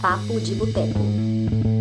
Papo de Boteco.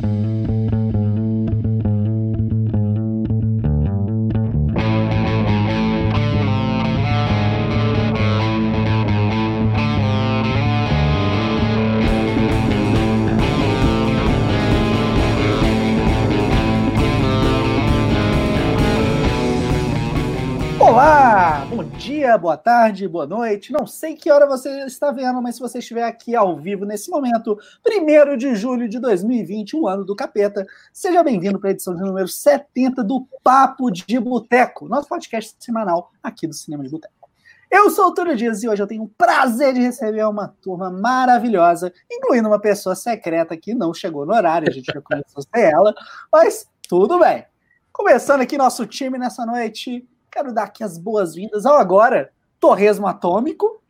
Tarde, boa noite. Não sei que hora você está vendo, mas se você estiver aqui ao vivo nesse momento, 1 de julho de 2020, o ano do capeta, seja bem-vindo para a edição de número 70 do Papo de Boteco, nosso podcast semanal aqui do Cinema de Boteco. Eu sou o Túlio Dias e hoje eu tenho o prazer de receber uma turma maravilhosa, incluindo uma pessoa secreta que não chegou no horário, a gente já começou a ser ela, mas tudo bem. Começando aqui nosso time nessa noite, quero dar aqui as boas-vindas ao agora Torresmo Atômico.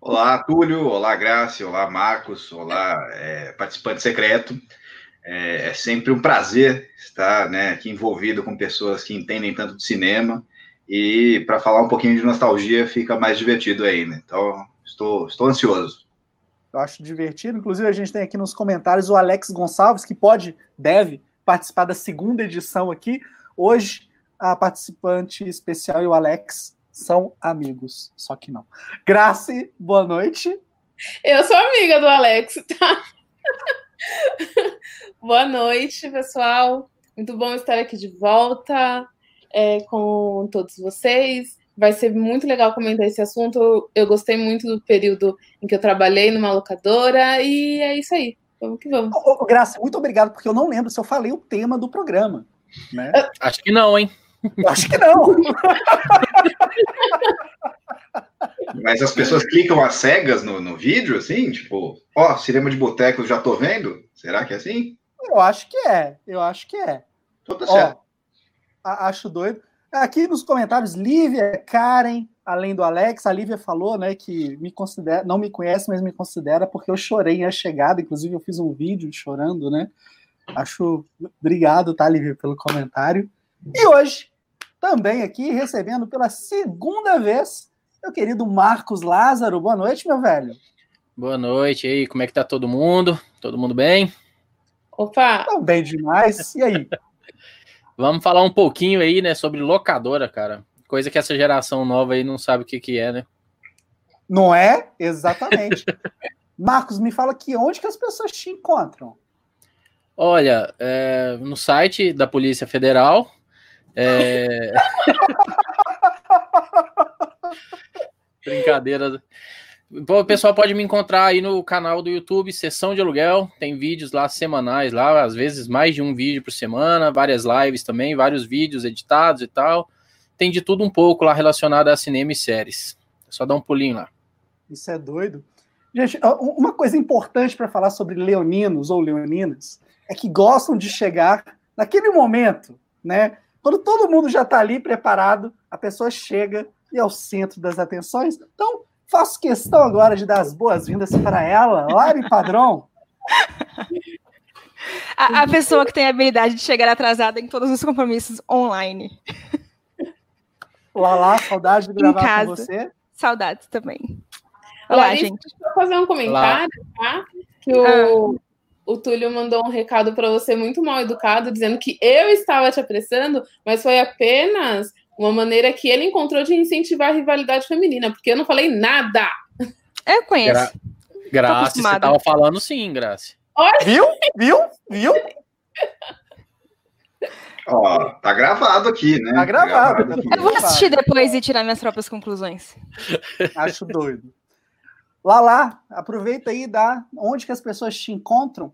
Olá, Túlio. Olá, Graça. Olá, Marcos. Olá, é, participante secreto. É, é, sempre um prazer estar né, aqui envolvido com pessoas que entendem tanto de cinema. E para falar um pouquinho de nostalgia fica mais divertido ainda. Então, estou, estou ansioso. Eu acho divertido. Inclusive, a gente tem aqui nos comentários o Alex Gonçalves, que pode, deve participar da segunda edição aqui. Hoje, a participante especial e o Alex são amigos, só que não. Grace, boa noite. Eu sou amiga do Alex, tá? boa noite, pessoal. Muito bom estar aqui de volta é, com todos vocês. Vai ser muito legal comentar esse assunto. Eu gostei muito do período em que eu trabalhei numa locadora e é isso aí. Vamos que vamos. Ô, Graça, muito obrigado, porque eu não lembro se eu falei o tema do programa. Né? Acho que não, hein? Acho que não. Mas as pessoas clicam às cegas no, no vídeo, assim? Tipo, ó, cinema de boteco, já tô vendo? Será que é assim? Eu acho que é. Eu acho que é. Então tá Ó, certo. a- acho doido. Aqui nos comentários, Lívia, Karen, além do Alex, a Lívia falou, né, que me considera, não me conhece, mas me considera porque eu chorei a chegada, inclusive eu fiz um vídeo chorando, né? Acho obrigado, tá, Lívia, pelo comentário. E hoje, também aqui recebendo pela segunda vez meu querido Marcos Lázaro. Boa noite, meu velho. Boa noite e aí, como é que tá todo mundo? Todo mundo bem? Opa! Tão bem demais. E aí? Vamos falar um pouquinho aí, né, sobre locadora, cara. Coisa que essa geração nova aí não sabe o que que é, né? Não é? Exatamente. Marcos, me fala aqui, onde que as pessoas te encontram? Olha, é, no site da Polícia Federal, é... Brincadeira. O pessoal pode me encontrar aí no canal do YouTube, Sessão de Aluguel. Tem vídeos lá semanais, lá, às vezes mais de um vídeo por semana, várias lives também, vários vídeos editados e tal. Tem de tudo um pouco lá relacionado a cinema e séries. É só dar um pulinho lá. Isso é doido. Gente, uma coisa importante para falar sobre leoninos ou leoninas é que gostam de chegar naquele momento, né? Quando todo mundo já está ali preparado, a pessoa chega e é o centro das atenções. Então, faço questão agora de dar as boas-vindas para ela, Lari Padrão. A, a pessoa que tem a habilidade de chegar atrasada em todos os compromissos online. Lala, saudade de gravar casa. com você. Saudades também. Olá, Larissa, gente. deixa eu fazer um comentário, tá? Que o, o Túlio mandou um recado para você muito mal educado, dizendo que eu estava te apressando, mas foi apenas uma maneira que ele encontrou de incentivar a rivalidade feminina, porque eu não falei nada. Eu conheço. Graça, você acostumada. tava falando sim, Graça. Viu? Viu? Viu? Ó, tá gravado aqui, né? Tá gravado. aqui. Eu vou assistir depois e tirar minhas próprias conclusões. Acho doido. Lala, aproveita aí e dá onde que as pessoas te encontram.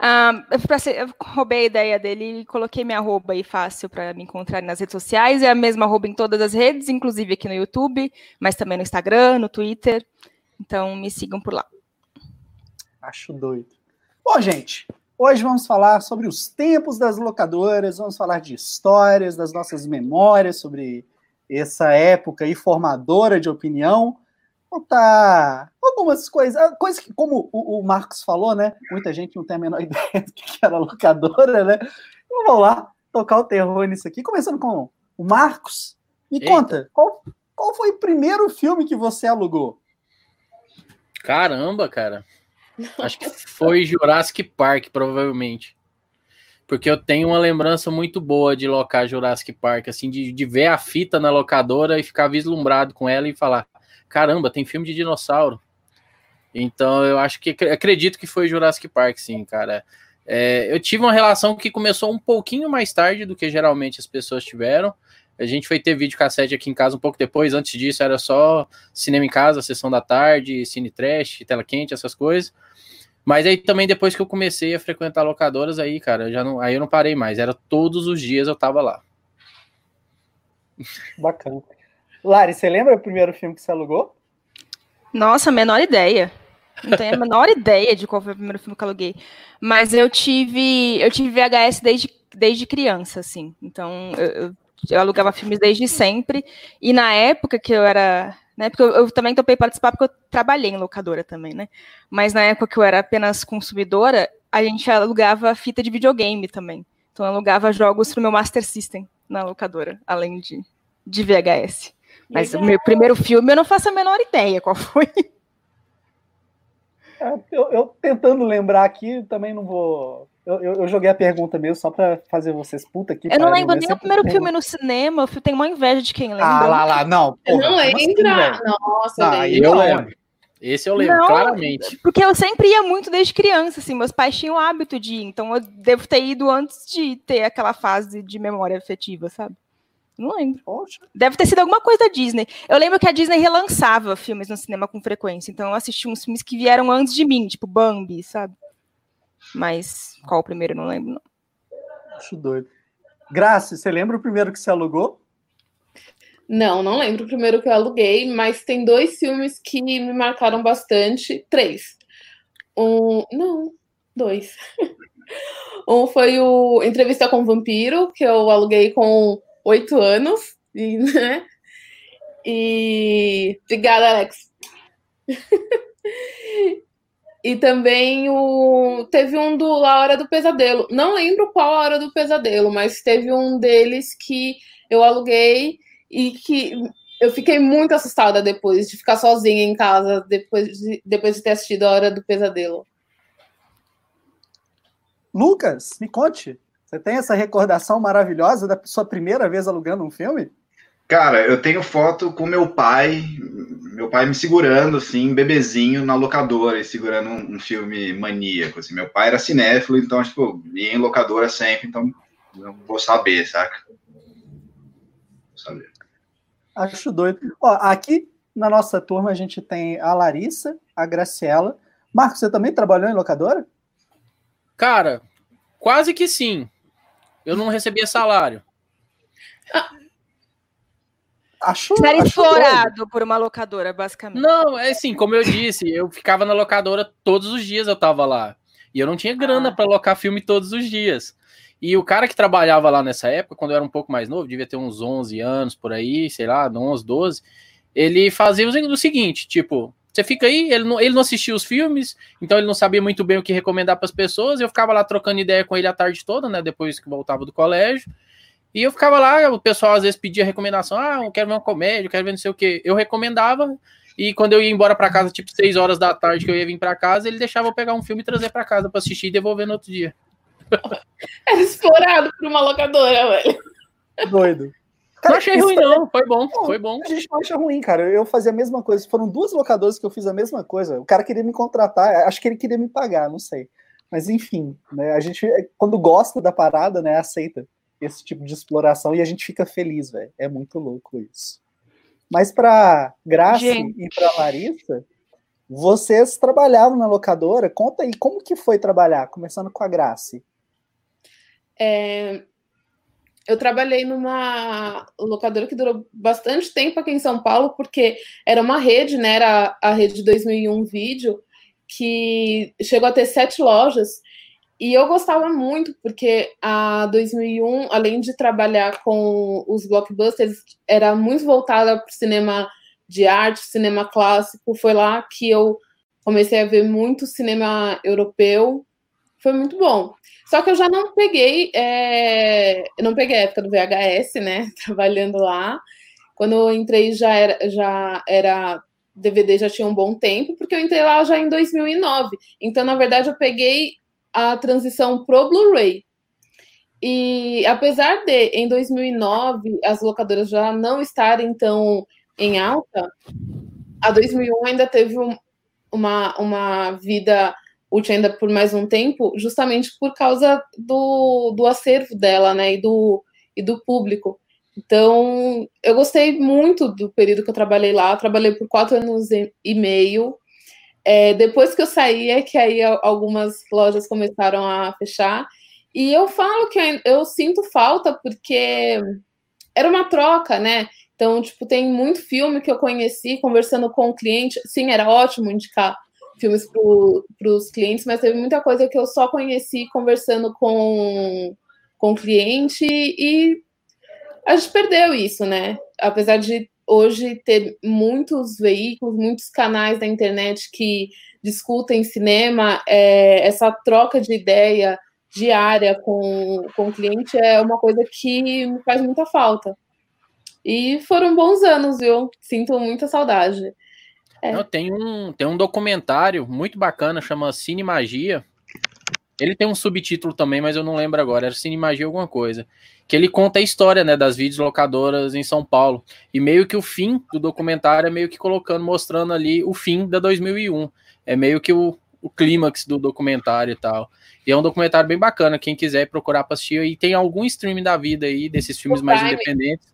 Ah, eu, ser- eu roubei a ideia dele e coloquei minha arroba aí fácil para me encontrar nas redes sociais. É a mesma arroba em todas as redes, inclusive aqui no YouTube, mas também no Instagram, no Twitter. Então me sigam por lá. Acho doido. Bom, gente, hoje vamos falar sobre os tempos das locadoras, vamos falar de histórias, das nossas memórias sobre essa época aí formadora de opinião. Contar algumas coisas, ah, coisas que, como o, o Marcos falou, né? Muita gente não tem a menor ideia do que era locadora, né? Então vamos lá, tocar o terror nisso aqui. Começando com o Marcos. Me Eita. conta, qual, qual foi o primeiro filme que você alugou? Caramba, cara. Acho que foi Jurassic Park, provavelmente. Porque eu tenho uma lembrança muito boa de locar Jurassic Park, assim, de, de ver a fita na locadora e ficar vislumbrado com ela e falar: caramba, tem filme de dinossauro. Então eu acho que acredito que foi Jurassic Park, sim, cara. É, eu tive uma relação que começou um pouquinho mais tarde do que geralmente as pessoas tiveram. A gente foi ter vídeo cassete aqui em casa um pouco depois. Antes disso era só cinema em casa, sessão da tarde, cine trash, tela quente, essas coisas. Mas aí também depois que eu comecei a frequentar locadoras, aí, cara, já não, aí eu não parei mais. Era todos os dias eu tava lá. Bacana. Lari, você lembra o primeiro filme que você alugou? Nossa, menor ideia. Não tenho a menor ideia de qual foi o primeiro filme que aluguei. Mas eu tive, eu tive VHS desde, desde criança, assim. Então, eu, eu, eu alugava filmes desde sempre. E na época que eu era. Né, porque eu, eu, também topei participar porque eu trabalhei em locadora também, né? Mas na época que eu era apenas consumidora, a gente alugava fita de videogame também. Então eu alugava jogos pro meu Master System na locadora, além de, de VHS. Mas Legal. o meu primeiro filme eu não faço a menor ideia qual foi. É, eu, eu, tentando lembrar aqui, também não vou. Eu, eu, eu joguei a pergunta mesmo só para fazer vocês puta aqui. Eu não lembro nem o primeiro filme no cinema, eu tenho uma inveja de quem lembra. Ah, lá, lá, não. Porra, não entra. Assim, Nossa, não, eu lembro. Esse eu lembro, não, claramente. Porque eu sempre ia muito desde criança, assim, meus pais tinham o hábito de ir, então eu devo ter ido antes de ter aquela fase de memória afetiva, sabe? Não lembro. Poxa. Deve ter sido alguma coisa da Disney. Eu lembro que a Disney relançava filmes no cinema com frequência, então eu assisti uns filmes que vieram antes de mim, tipo Bambi, sabe? Mas qual o primeiro, não lembro, não. Acho doido. Graça, você lembra o primeiro que você alugou? Não, não lembro o primeiro que eu aluguei, mas tem dois filmes que me marcaram bastante. Três. Um. Não, dois. um foi o Entrevista com o Vampiro, que eu aluguei com oito anos, e, né? E obrigada, Alex. e também o teve um do La Hora do Pesadelo. Não lembro qual a Hora do Pesadelo, mas teve um deles que eu aluguei e que eu fiquei muito assustada depois de ficar sozinha em casa depois de, depois de ter assistido a Hora do Pesadelo. Lucas, me conte. Você tem essa recordação maravilhosa da sua primeira vez alugando um filme? Cara, eu tenho foto com meu pai, meu pai me segurando, assim, bebezinho na locadora, e segurando um, um, filme maníaco, assim. Meu pai era cinéfilo, então, tipo, ia em locadora sempre, então não vou saber, saca? Vou saber. Acho doido. Ó, aqui na nossa turma a gente tem a Larissa, a Graciela. Marcos, você também trabalhou em locadora? Cara, quase que sim eu não recebia salário. Acho, Era explorado por uma locadora, basicamente. Não, é assim, como eu disse, eu ficava na locadora todos os dias, eu tava lá. E eu não tinha grana ah. para locar filme todos os dias. E o cara que trabalhava lá nessa época, quando eu era um pouco mais novo, devia ter uns 11 anos por aí, sei lá, 11, 12, ele fazia o seguinte, tipo, você fica aí, ele não, ele não assistia os filmes, então ele não sabia muito bem o que recomendar para as pessoas. Eu ficava lá trocando ideia com ele a tarde toda, né? Depois que voltava do colégio. E eu ficava lá, o pessoal às vezes pedia recomendação: ah, eu quero ver uma comédia, eu quero ver não sei o que. Eu recomendava, e quando eu ia embora para casa, tipo 6 horas da tarde que eu ia vir para casa, ele deixava eu pegar um filme e trazer para casa para assistir e devolver no outro dia. Era explorado por uma locadora, velho. Doido. Cara, não achei ruim, não. Foi bom, foi bom. A gente não acha ruim, cara. Eu fazia a mesma coisa. Foram duas locadoras que eu fiz a mesma coisa. O cara queria me contratar, acho que ele queria me pagar, não sei. Mas enfim, né, a gente, quando gosta da parada, né, aceita esse tipo de exploração e a gente fica feliz, velho. É muito louco isso. Mas para Graça gente. e para Larissa, vocês trabalhavam na locadora. Conta aí, como que foi trabalhar? Começando com a Graça. É, eu trabalhei numa locadora que durou bastante tempo aqui em São Paulo, porque era uma rede, né? Era a rede 2001 Vídeo, que chegou a ter sete lojas. E eu gostava muito, porque a 2001, além de trabalhar com os blockbusters, era muito voltada para o cinema de arte, cinema clássico. Foi lá que eu comecei a ver muito cinema europeu. Foi muito bom. Só que eu já não peguei, é... eu não peguei a época do VHS, né? Trabalhando lá. Quando eu entrei já era, já era DVD já tinha um bom tempo, porque eu entrei lá já em 2009. Então, na verdade, eu peguei a transição pro Blu-ray. E apesar de, em 2009, as locadoras já não estarem tão em alta, a 2001 ainda teve um, uma, uma vida útil ainda por mais um tempo, justamente por causa do, do acervo dela, né, e do, e do público. Então, eu gostei muito do período que eu trabalhei lá. Eu trabalhei por quatro anos e meio. É, depois que eu saí, é que aí algumas lojas começaram a fechar. E eu falo que eu sinto falta porque era uma troca, né? Então, tipo, tem muito filme que eu conheci conversando com o cliente. Sim, era ótimo indicar filmes para os clientes, mas teve muita coisa que eu só conheci conversando com, com cliente e a gente perdeu isso, né? Apesar de hoje ter muitos veículos, muitos canais da internet que discutem cinema, é, essa troca de ideia diária com, com o cliente é uma coisa que me faz muita falta. E foram bons anos, viu? Sinto muita saudade. É. Não, tem, um, tem um documentário muito bacana, chama Cine Magia. Ele tem um subtítulo também, mas eu não lembro agora. Era Cine Magia alguma coisa que ele conta a história, né, das videolocadoras em São Paulo. E meio que o fim do documentário é meio que colocando, mostrando ali o fim da 2001. É meio que o, o clímax do documentário e tal. E é um documentário bem bacana, quem quiser procurar para assistir. E tem algum streaming da vida aí, desses filmes mais independentes.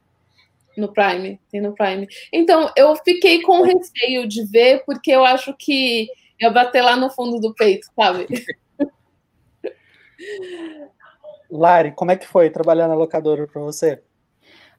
No Prime, tem no Prime. Então, eu fiquei com receio de ver, porque eu acho que ia bater lá no fundo do peito, sabe? Lari, como é que foi trabalhar na locadora para você?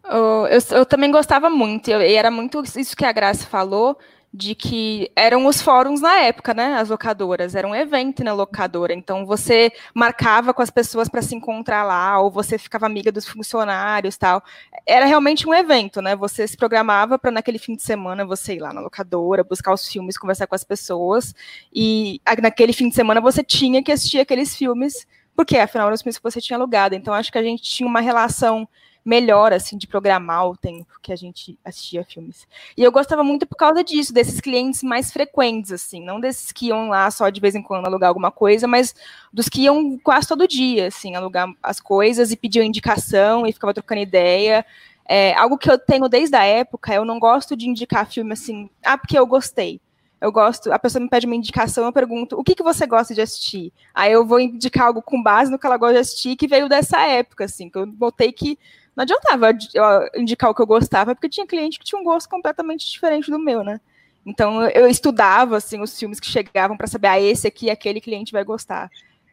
Eu, eu, eu, também gostava muito, e era muito isso que a Graça falou, de que eram os fóruns na época, né? As locadoras, era um evento na locadora. Então você marcava com as pessoas para se encontrar lá, ou você ficava amiga dos funcionários, tal. Era realmente um evento, né? Você se programava para naquele fim de semana você ir lá na locadora, buscar os filmes, conversar com as pessoas, e naquele fim de semana você tinha que assistir aqueles filmes porque afinal eram os filmes que você tinha alugado. Então acho que a gente tinha uma relação melhor assim de programar o tempo que a gente assistia filmes. E eu gostava muito por causa disso, desses clientes mais frequentes assim, não desses que iam lá só de vez em quando alugar alguma coisa, mas dos que iam quase todo dia, assim, alugar as coisas e pediam indicação e ficava trocando ideia. É, algo que eu tenho desde a época, eu não gosto de indicar filme assim, ah, porque eu gostei eu gosto, a pessoa me pede uma indicação, eu pergunto, o que, que você gosta de assistir? Aí eu vou indicar algo com base no que ela gosta de assistir, que veio dessa época, assim, que eu botei que não adiantava indicar o que eu gostava, porque tinha cliente que tinha um gosto completamente diferente do meu, né? Então eu estudava, assim, os filmes que chegavam para saber, ah, esse aqui, aquele cliente vai gostar.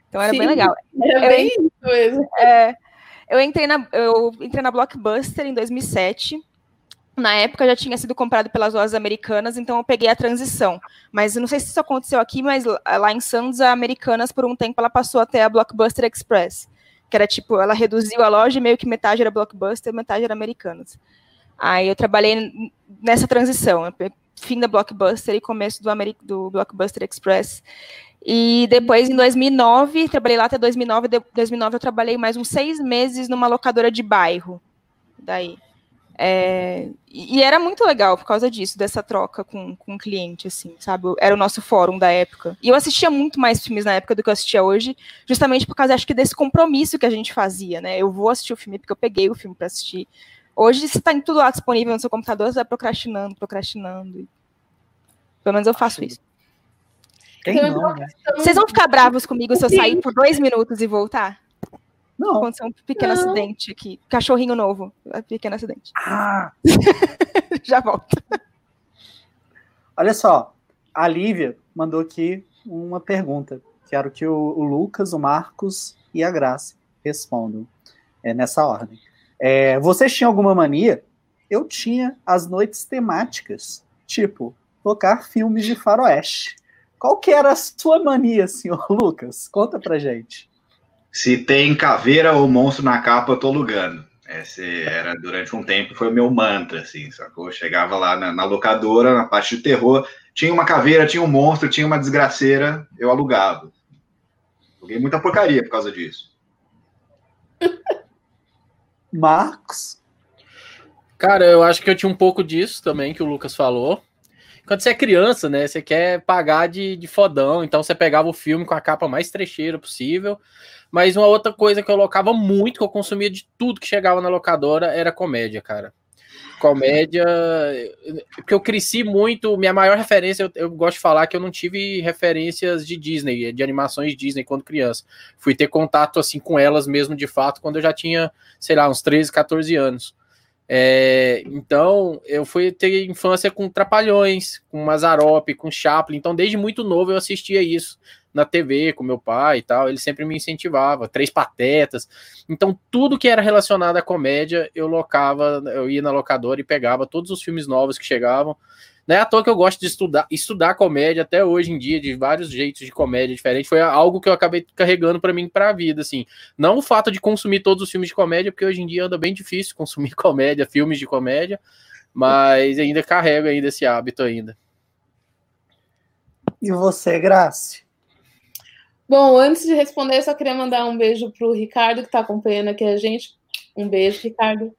Então era Sim, bem legal. Era eu, bem isso mesmo. É, eu entrei na, eu entrei na Blockbuster em 2007, na época já tinha sido comprado pelas lojas americanas, então eu peguei a transição. Mas não sei se isso aconteceu aqui, mas lá em Santos, a Americanas, por um tempo, ela passou até a Blockbuster Express, que era tipo, ela reduziu a loja e meio que metade era Blockbuster, metade era Americanas. Aí eu trabalhei nessa transição, fim da Blockbuster e começo do, Ameri do Blockbuster Express. E depois, em 2009, trabalhei lá até 2009. De 2009 eu trabalhei mais uns seis meses numa locadora de bairro. Daí. É, e era muito legal por causa disso, dessa troca com, com o cliente, assim, sabe? Era o nosso fórum da época. E eu assistia muito mais filmes na época do que eu assistia hoje, justamente por causa, acho que, desse compromisso que a gente fazia, né? Eu vou assistir o filme porque eu peguei o filme para assistir. Hoje, se está tudo lá disponível no seu computador, você vai procrastinando, procrastinando. Pelo menos eu faço isso. Quem não, né? Vocês vão ficar bravos comigo se eu sair por dois minutos e voltar? Não. Aconteceu um pequeno não. acidente aqui. Cachorrinho novo. Pequeno acidente. Ah! Já volto. Olha só. A Lívia mandou aqui uma pergunta. Quero que o, o Lucas, o Marcos e a Graça respondam é, nessa ordem. É, vocês tinham alguma mania? Eu tinha as noites temáticas, tipo, tocar filmes de faroeste. Qual que era a sua mania, senhor Lucas? Conta pra gente. Se tem caveira ou monstro na capa, eu tô alugando. Esse era, durante um tempo, foi o meu mantra, assim, sacou? Eu chegava lá na, na, locadora, na parte de terror, tinha uma caveira, tinha um monstro, tinha uma desgraceira, eu alugava. Aluguei muita porcaria por causa disso. Marcos? Cara, eu acho que eu tinha um pouco disso também, que o Lucas falou. Quando você é criança, né? Você quer pagar de, de fodão, então você pegava o filme com a capa mais trecheira possível. Mas uma outra coisa que eu locava muito, que eu consumia de tudo que chegava na locadora, era comédia, cara comédia, porque eu cresci muito, minha maior referência, eu, eu, gosto de falar que eu não tive referências de Disney, de animações Disney quando criança. Fui ter contato assim com elas mesmo de fato quando eu já tinha, sei lá, uns 13, 14 anos. É, então, eu fui ter infância com Trapalhões, com Mazarop, com Chaplin. Então, desde muito novo eu assistia isso na TV com meu pai e tal, ele sempre me incentivava, Três Patetas. Então, tudo que era relacionado à comédia, eu locava, eu ia na locadora e pegava todos os filmes novos que chegavam. Não é à toa que eu gosto de estudar, estudar comédia até hoje em dia, de vários jeitos de comédia diferentes. Foi algo que eu acabei carregando para mim para a vida, assim. Não o fato de consumir todos os filmes de comédia, porque hoje em dia anda bem difícil consumir comédia, filmes de comédia, mas ainda carrego ainda esse hábito ainda. E você, Grace? Bom, antes de responder, eu só queria mandar um beijo para o Ricardo, que está acompanhando aqui a gente. Um beijo, Ricardo.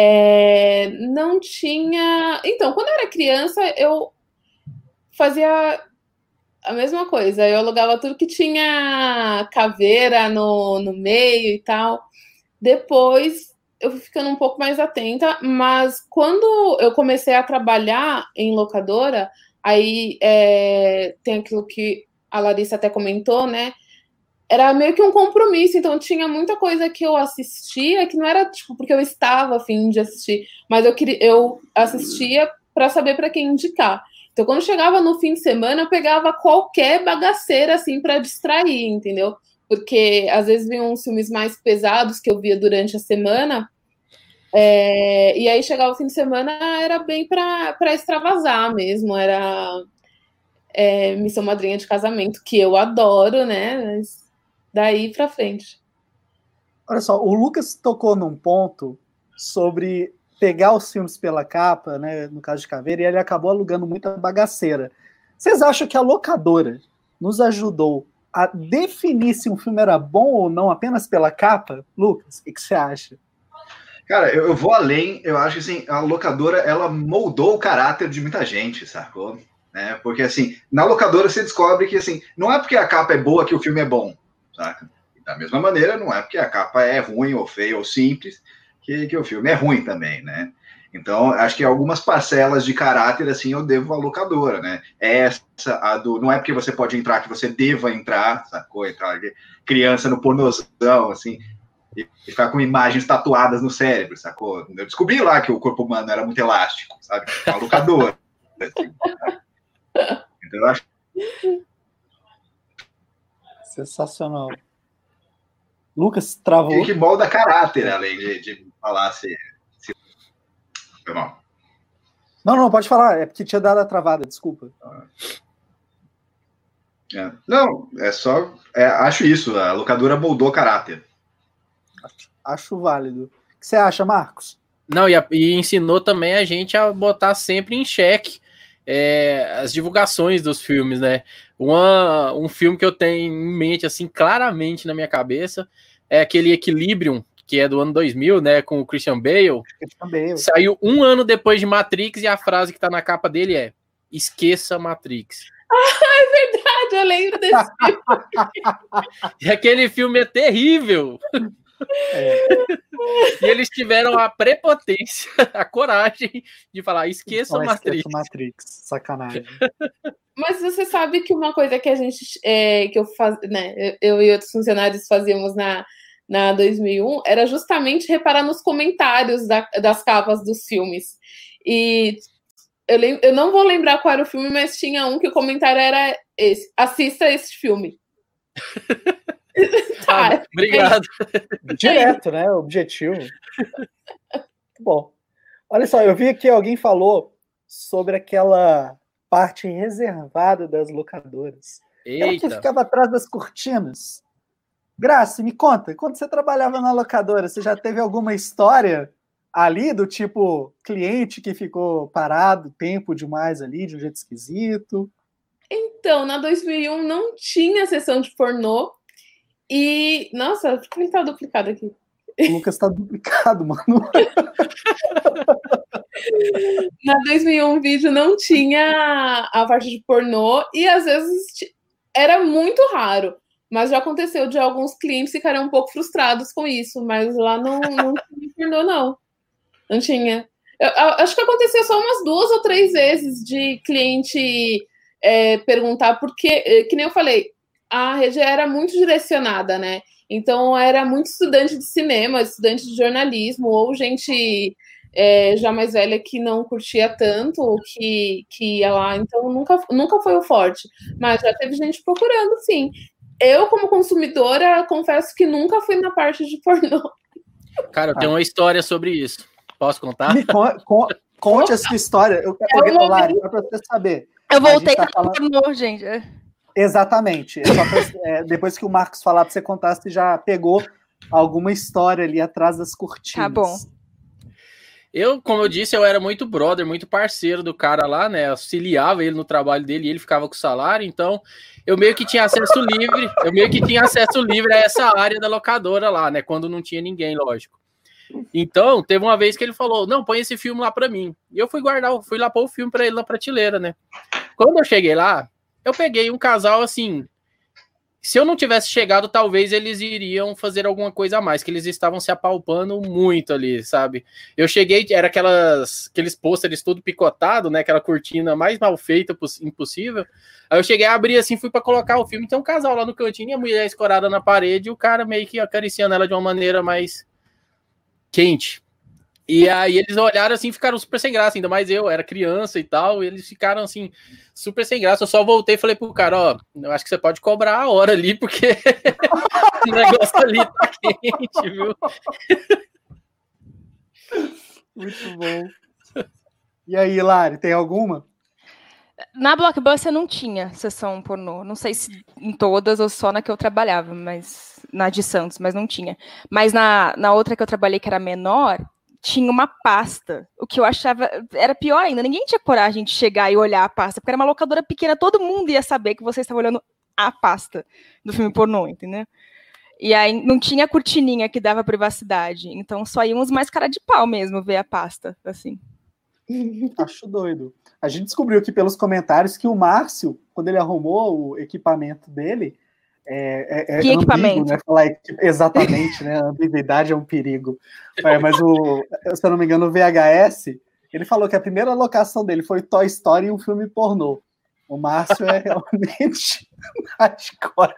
É, não tinha. Então, quando eu era criança, eu fazia a mesma coisa. Eu alugava tudo que tinha caveira no, no meio e tal. Depois eu fui ficando um pouco mais atenta, mas quando eu comecei a trabalhar em locadora, aí é, tem aquilo que a Larissa até comentou, né? Era meio que um compromisso, então tinha muita coisa que eu assistia que não era tipo porque eu estava afim de assistir, mas eu queria, eu assistia para saber para quem indicar. Então, quando chegava no fim de semana, eu pegava qualquer bagaceira assim para distrair, entendeu? Porque às vezes vinham uns filmes mais pesados que eu via durante a semana, é, e aí chegava o fim de semana, era bem para extravasar mesmo, era é, missão madrinha de casamento, que eu adoro, né? Mas daí para frente. Olha só, o Lucas tocou num ponto sobre pegar os filmes pela capa, né? No caso de Caveira, e ele acabou alugando muita bagaceira. Vocês acham que a locadora nos ajudou a definir se um filme era bom ou não apenas pela capa? Lucas, o que, que você acha? Cara, eu, eu, vou além. Eu acho que assim, a locadora ela moldou o caráter de muita gente, sacou? né? Porque assim, na locadora você descobre que assim, não é porque a capa é boa que o filme é bom, Da mesma maneira, não é porque a capa é ruim ou feia ou simples que, que o filme é ruim também, né? Então, acho que algumas parcelas de caráter, assim, eu devo à locadora, né? Essa, a do. Não é porque você pode entrar que você deva entrar, sacou? Entrar criança no pornozão, assim, e ficar com imagens tatuadas no cérebro, sacou? Eu descobri lá que o corpo humano era muito elástico, sabe? A locadora. Assim, então, eu acho. Sensacional. Lucas, travou. E que molda caráter, além de, de falar se. se... Foi mal. Não, não, pode falar. É porque tinha dado a travada, desculpa. É. Não, é só. É, acho isso. A locadora moldou caráter. Acho, acho válido. O que você acha, Marcos? Não, e, a, e ensinou também a gente a botar sempre em xeque é, as divulgações dos filmes, né? Uma, um filme que eu tenho em mente, assim, claramente na minha cabeça, é aquele Equilibrium, que é do ano 2000, né, com o Christian Bale. Christian Bale. Saiu um ano depois de Matrix e a frase que tá na capa dele é esqueça Matrix. Ah, é verdade, eu lembro desse filme. e aquele filme é terrível. É. e eles tiveram a prepotência, a coragem de falar: esqueça o Matrix. Matrix, sacanagem. Mas você sabe que uma coisa que a gente, é, que eu faz, né, eu e outros funcionários fazíamos na, na 2001 era justamente reparar nos comentários da, das capas dos filmes. E eu, lem, eu não vou lembrar qual era o filme, mas tinha um que o comentário era esse: assista esse filme. tá. Ah, obrigado. Direto, né? Objetivo. Bom. Olha só, eu vi que alguém falou sobre aquela parte reservada das locadoras. Eita. Ela que ficava atrás das cortinas. Graça, me conta, quando você trabalhava na locadora, você já teve alguma história ali do tipo cliente que ficou parado tempo demais ali, de um jeito esquisito? Então, na 2001 não tinha sessão de pornô, e, nossa, por que ele tá duplicado aqui? O Lucas tá duplicado, mano. Na 2001 vídeo não tinha a parte de pornô e às vezes era muito raro. Mas já aconteceu de alguns clientes ficarem um pouco frustrados com isso, mas lá não, não tinha pornô, não. Não tinha. Eu, eu, acho que aconteceu só umas duas ou três vezes de cliente é, perguntar, porque, é, que nem eu falei, a rede era muito direcionada, né? Então era muito estudante de cinema, estudante de jornalismo, ou gente é, já mais velha que não curtia tanto, ou que, que ia lá, então nunca, nunca foi o forte. Mas já teve gente procurando, sim. Eu, como consumidora, confesso que nunca fui na parte de pornô. Cara, eu tenho uma história sobre isso. Posso contar? Con con conte essa história. Eu quero é Lari, para você saber. Eu voltei tá falando... pornô, gente. Exatamente. Pra, é, depois que o Marcos falar para você contar, você já pegou alguma história ali atrás das cortinas. Tá bom. Eu, como eu disse, eu era muito brother, muito parceiro do cara lá, né? Auxiliava ele no trabalho dele e ele ficava com salário, então eu meio que tinha acesso livre, eu meio que tinha acesso livre a essa área da locadora lá, né? Quando não tinha ninguém, lógico. Então, teve uma vez que ele falou: Não, põe esse filme lá para mim. E eu fui guardar, fui lá pôr o filme para ele na prateleira, né? Quando eu cheguei lá, eu peguei um casal assim, se eu não tivesse chegado, talvez eles iriam fazer alguma coisa a mais, que eles estavam se apalpando muito ali, sabe? Eu cheguei, era aquelas, aqueles pôsteres tudo picotado, né? Aquela cortina mais mal feita impossível. Aí eu cheguei a abrir assim, fui para colocar o filme. Tem um casal lá no cantinho, a mulher escorada na parede, e o cara meio que acariciando ela de uma maneira mais quente. E aí eles olharam assim, ficaram super sem graça, ainda mais eu, era criança e tal, e eles ficaram assim, super sem graça. Eu só voltei e falei pro cara, ó, eu acho que você pode cobrar a hora ali, porque o negócio ali tá quente, viu? Muito bom. E aí, Lari, tem alguma? Na Blockbuster não tinha sessão pornô. Não sei se em todas ou só na que eu trabalhava, mas na de Santos, mas não tinha. Mas na, na outra que eu trabalhei, que era menor, tinha uma pasta. O que eu achava era pior ainda. Ninguém tinha coragem de chegar e olhar a pasta, porque era uma locadora pequena, todo mundo ia saber que você estava olhando a pasta do filme pornô, entendeu? E aí não tinha cortininha que dava privacidade. Então só íamos mais cara de pau mesmo ver a pasta, assim. Acho doido. A gente descobriu aqui pelos comentários que o Márcio, quando ele arrumou o equipamento dele, é, é, é que ambíguo, equipamento? Né? Falar exatamente, né? A ambiguidade é um perigo. É, mas o, se eu não me engano, o VHS, ele falou que a primeira locação dele foi Toy Story e um filme pornô. O Márcio é realmente hardcore.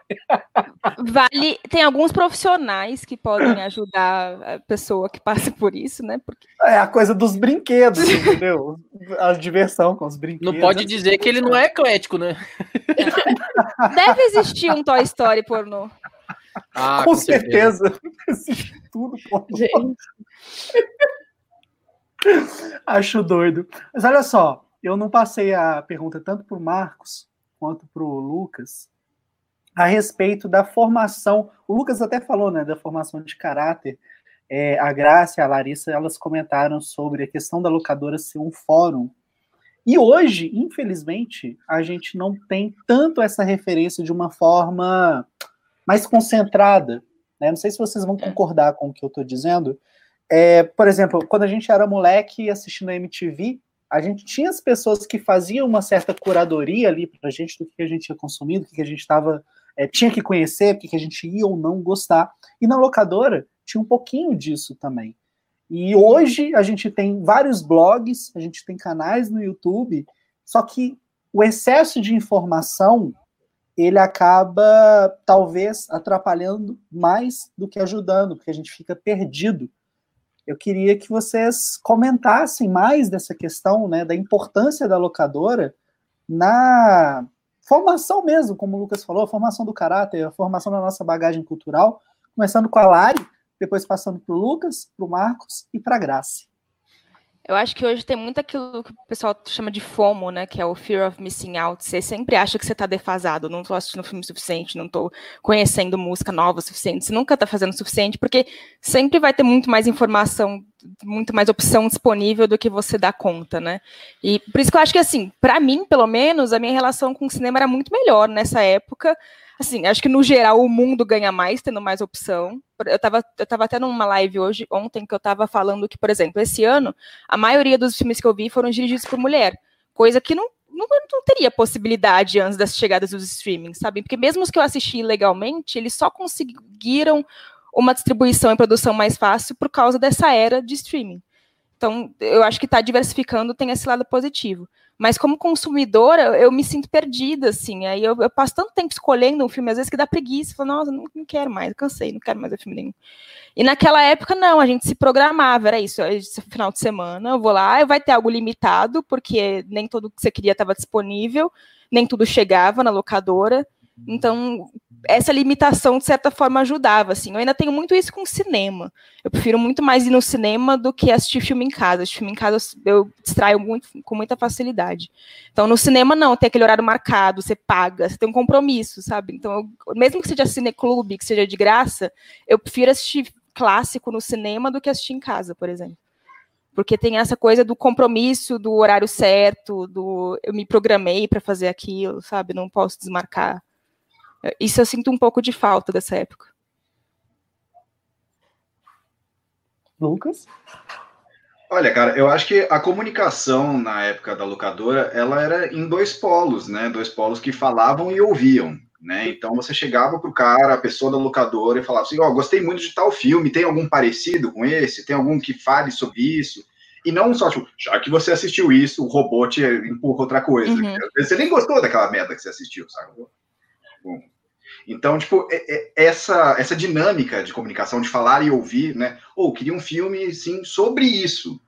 Vale, tem alguns profissionais que podem ajudar a pessoa que passa por isso, né? Porque... É a coisa dos brinquedos, entendeu? A diversão com os brinquedos. Não pode dizer que ele não é eclético, né? Deve existir um Toy Story pornô. Ah, com, com certeza. certeza. Existe tudo pornô. Gente. Acho doido. Mas olha só, eu não passei a pergunta tanto para o Marcos quanto para o Lucas a respeito da formação. O Lucas até falou, né, da formação de caráter. É, a Graça e a Larissa, elas comentaram sobre a questão da locadora ser um fórum. E hoje, infelizmente, a gente não tem tanto essa referência de uma forma mais concentrada. Né? Não sei se vocês vão concordar com o que eu estou dizendo. É, por exemplo, quando a gente era moleque assistindo a MTV, a gente tinha as pessoas que faziam uma certa curadoria ali para a gente do que a gente tinha consumido, do que a gente estava é, tinha que conhecer, o que a gente ia ou não gostar. E na locadora tinha um pouquinho disso também. E hoje a gente tem vários blogs, a gente tem canais no YouTube, só que o excesso de informação ele acaba talvez atrapalhando mais do que ajudando, porque a gente fica perdido eu queria que vocês comentassem mais dessa questão, né, da importância da locadora na formação mesmo, como o Lucas falou, a formação do caráter, a formação da nossa bagagem cultural, começando com a Lari, depois passando para o Lucas, para o Marcos e para a Graça. Eu acho que hoje tem muito aquilo que o pessoal chama de FOMO, né? Que é o fear of missing out. Você sempre acha que você está defasado, não estou assistindo filme suficiente, não estou conhecendo música nova o suficiente. Você nunca está fazendo o suficiente, porque sempre vai ter muito mais informação muito mais opção disponível do que você dá conta, né? E por isso que eu acho que, assim, para mim, pelo menos, a minha relação com o cinema era muito melhor nessa época. Assim, acho que no geral o mundo ganha mais tendo mais opção. Eu estava eu tava até numa live hoje, ontem, que eu estava falando que, por exemplo, esse ano, a maioria dos filmes que eu vi foram dirigidos por mulher, coisa que não não, não, teria possibilidade antes das chegadas dos streamings, sabe? Porque mesmo os que eu assisti legalmente, eles só conseguiram uma distribuição e produção mais fácil por causa dessa era de streaming. Então, eu acho que está diversificando tem esse lado positivo. Mas como consumidora, eu me sinto perdida, assim. Aí eu, eu, passo tanto tempo escolhendo um filme, às vezes, que dá preguiça. Falo, nossa, não, não quero mais, cansei, não quero mais ver filme nenhum. E naquela época, não, a gente se programava, era isso. Esse final de semana, eu vou lá, vai ter algo limitado, porque nem tudo que você queria estava disponível, nem tudo chegava na locadora. Então, essa limitação, de certa forma, ajudava, assim. Eu ainda tenho muito isso com cinema. Eu prefiro muito mais ir no cinema do que assistir filme em casa. Assistir filme em casa eu distraio muito, com muita facilidade. Então, no cinema, não. Tem aquele horário marcado, você paga, você tem um compromisso, sabe? Então, eu, mesmo que seja cineclube, que seja de graça, eu prefiro assistir clássico no cinema do que assistir em casa, por exemplo porque tem essa coisa do compromisso, do horário certo, do eu me programei para fazer aquilo, sabe? Não posso desmarcar. Isso eu sinto um pouco de falta dessa época. Lucas? Olha, cara, eu acho que a comunicação na época da locadora, ela era em dois polos, né? Dois polos que falavam e ouviam, né? Então você chegava pro cara, a pessoa da locadora, e falava assim: Ó, oh, gostei muito de tal filme, tem algum parecido com esse? Tem algum que fale sobre isso? E não só, tipo, já que você assistiu isso, o robô te empurra outra coisa. Uhum. Às vezes você nem gostou daquela merda que você assistiu, sabe? Bom, então, tipo, é, é, essa, essa dinâmica de comunicação, de falar e ouvir, né? Ou oh, queria um filme, sim, sobre isso.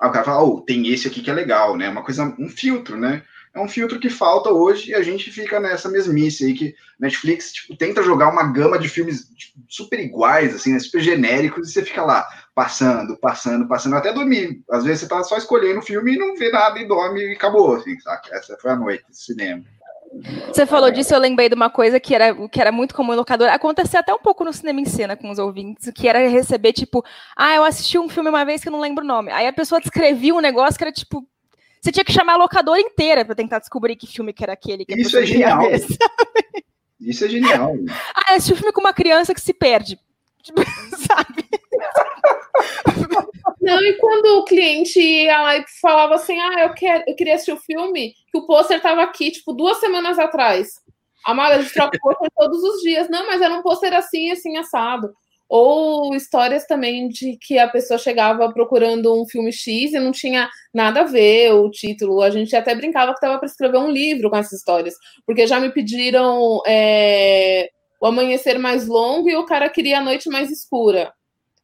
Aí o cara fala, oh, tem esse aqui que é legal, né? Uma coisa, um filtro, né? É um filtro que falta hoje e a gente fica nessa mesmice aí que Netflix, tipo, tenta jogar uma gama de filmes tipo, super iguais, assim, né? super genéricos, e você fica lá, passando, passando, passando, até dormir. Às vezes você tá só escolhendo o filme e não vê nada e dorme e acabou, assim, saca? Essa foi a noite de cinema. Você falou disso, eu lembrei de uma coisa que era, que era muito comum no locador. Acontecia até um pouco no cinema em cena com os ouvintes, que era receber, tipo, ah, eu assisti um filme uma vez que eu não lembro o nome. Aí a pessoa descrevia um negócio que era tipo. Você tinha que chamar a locadora inteira para tentar descobrir que filme que era aquele. Que Isso é genial. Ver, Isso é genial. ah, esse filme com uma criança que se perde. Tipo, sabe? Não, e quando o cliente ia lá e falava assim, ah, eu, quero, eu queria assistir o filme, que o pôster estava aqui, tipo, duas semanas atrás. A Mara, a gente troca pôster todos os dias. Não, mas era um pôster assim, assim, assado. Ou histórias também de que a pessoa chegava procurando um filme X e não tinha nada a ver o título. A gente até brincava que estava para escrever um livro com essas histórias. Porque já me pediram é, o amanhecer mais longo e o cara queria a noite mais escura.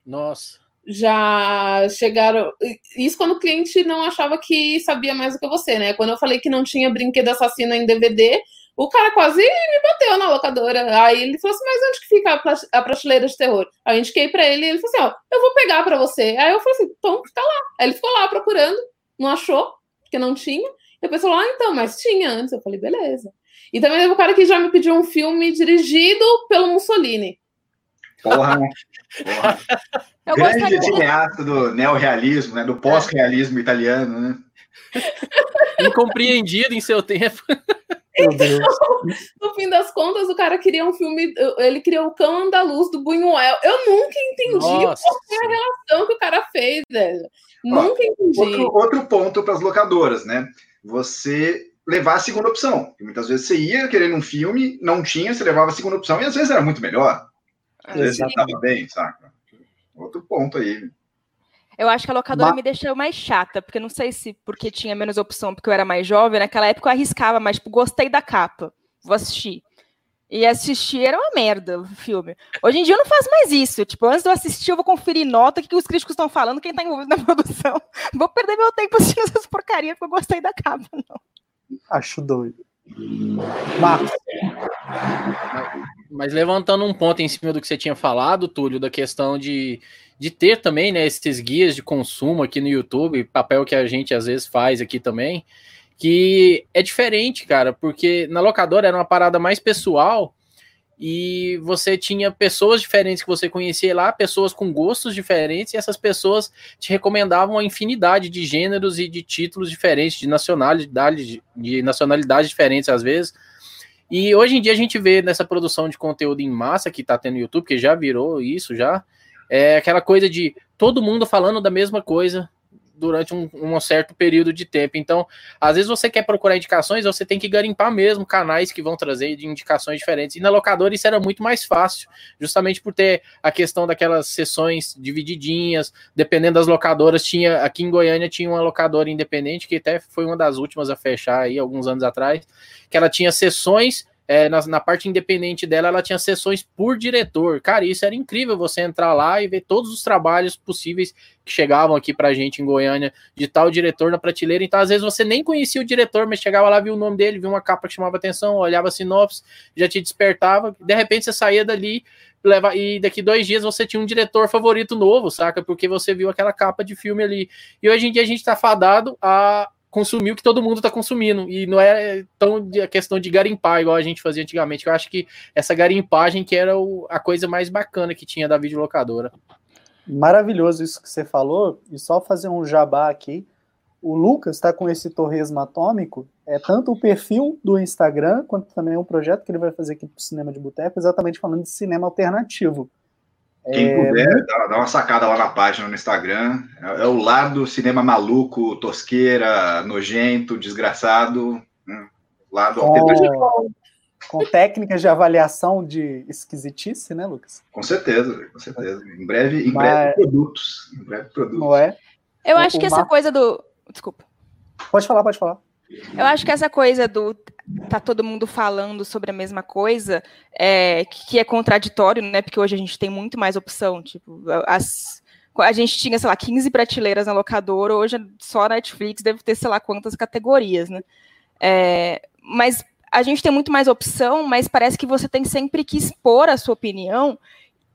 Nossa já chegaram. Isso quando o cliente não achava que sabia mais do que você, né? Quando eu falei que não tinha brinquedo assassino em DVD, o cara quase me bateu na locadora. Aí ele falou assim: Mas onde que fica a prateleira de terror? Aí eu indiquei pra ele e ele falou assim: Ó, eu vou pegar pra você. Aí eu falei assim: Então, tá lá. Aí ele ficou lá procurando, não achou, porque não tinha. E pessoa falou: Ah, então, mas tinha antes. Eu falei: Beleza. E também teve o cara que já me pediu um filme dirigido pelo Mussolini. Porra, porra. Eu Grande gostaria... cineasta do neorrealismo, né? Do pós-realismo italiano, né? Incompreendido em seu tempo. Então, no fim das contas, o cara queria um filme. Ele criou o Cão Andaluz do Buñuel. Eu nunca entendi Nossa. qual foi a relação que o cara fez, velho. Ó, nunca entendi. Outro, outro ponto para as locadoras, né? Você levar a segunda opção. muitas vezes você ia querendo um filme, não tinha, você levava a segunda opção, e às vezes era muito melhor. Às vezes já estava bem, saca? Outro ponto aí. Eu acho que a locadora me deixou mais chata, porque não sei se porque tinha menos opção, porque eu era mais jovem, naquela época eu arriscava, mas tipo, gostei da capa, vou assistir. E assistir era uma merda o filme. Hoje em dia eu não faço mais isso. Tipo, antes de eu assistir, eu vou conferir nota, o que, que os críticos estão falando, quem está envolvido na produção. Vou perder meu tempo assistindo essas porcarias, porque eu gostei da capa, não. Acho doido. Marcos. Mas levantando um ponto em cima do que você tinha falado, Túlio, da questão de, de ter também né, esses guias de consumo aqui no YouTube, papel que a gente às vezes faz aqui também, que é diferente, cara, porque na locadora era uma parada mais pessoal e você tinha pessoas diferentes que você conhecia lá, pessoas com gostos diferentes, e essas pessoas te recomendavam uma infinidade de gêneros e de títulos diferentes, de nacionalidade, de nacionalidades diferentes às vezes. E hoje em dia a gente vê nessa produção de conteúdo em massa que está tendo no YouTube, que já virou isso já, é aquela coisa de todo mundo falando da mesma coisa, durante um, um, certo período de tempo. Então, às vezes você quer procurar indicações, você tem que garimpar mesmo canais que vão trazer indicações diferentes. E na locadora isso era muito mais fácil, justamente por ter a questão daquelas sessões divididinhas, dependendo das locadoras, tinha aqui em Goiânia tinha uma locadora independente que até foi uma das últimas a fechar aí alguns anos atrás, que ela tinha sessões é, na, na, parte independente dela, ela tinha sessões por diretor. Cara, isso era incrível você entrar lá e ver todos os trabalhos possíveis que chegavam aqui pra gente em Goiânia de tal diretor na prateleira. Então, às vezes, você nem conhecia o diretor, mas chegava lá, viu o nome dele, viu uma capa que chamava atenção, olhava a sinopse, já te despertava. De repente, você saía dali leva, e daqui dois dias você tinha um diretor favorito novo, saca? Porque você viu aquela capa de filme ali. E hoje em dia a gente tá fadado a consumir o que todo mundo está consumindo. E não é tão a questão de garimpar, igual a gente fazia antigamente. Eu acho que essa garimpagem que era o, a coisa mais bacana que tinha da videolocadora. Maravilhoso isso que você falou. E só fazer um jabá aqui. O Lucas está com esse torresmo atômico. É tanto o perfil do Instagram, quanto também um projeto que ele vai fazer aqui para o Cinema de Boteco, exatamente falando de cinema alternativo. Quem é... puder, dá, dá, uma sacada lá na página no Instagram. É, é, o lado cinema maluco, tosqueira, nojento, desgraçado. Né? Lado com, com técnicas de avaliação de esquisitice, né, Lucas? Com certeza, com certeza. Em breve, em Mas... breve produtos. Em breve produtos. Não é? Eu acho que essa coisa do. Desculpa. Pode falar, pode falar. Eu acho que essa coisa do tá todo mundo falando sobre a mesma coisa, é, que é contraditório, né? Porque hoje a gente tem muito mais opção. Tipo, as, a gente tinha, sei lá, 15 prateleiras na locadora, hoje só a Netflix deve ter, sei lá, quantas categorias, né? É, mas a gente tem muito mais opção, mas parece que você tem sempre que expor a sua opinião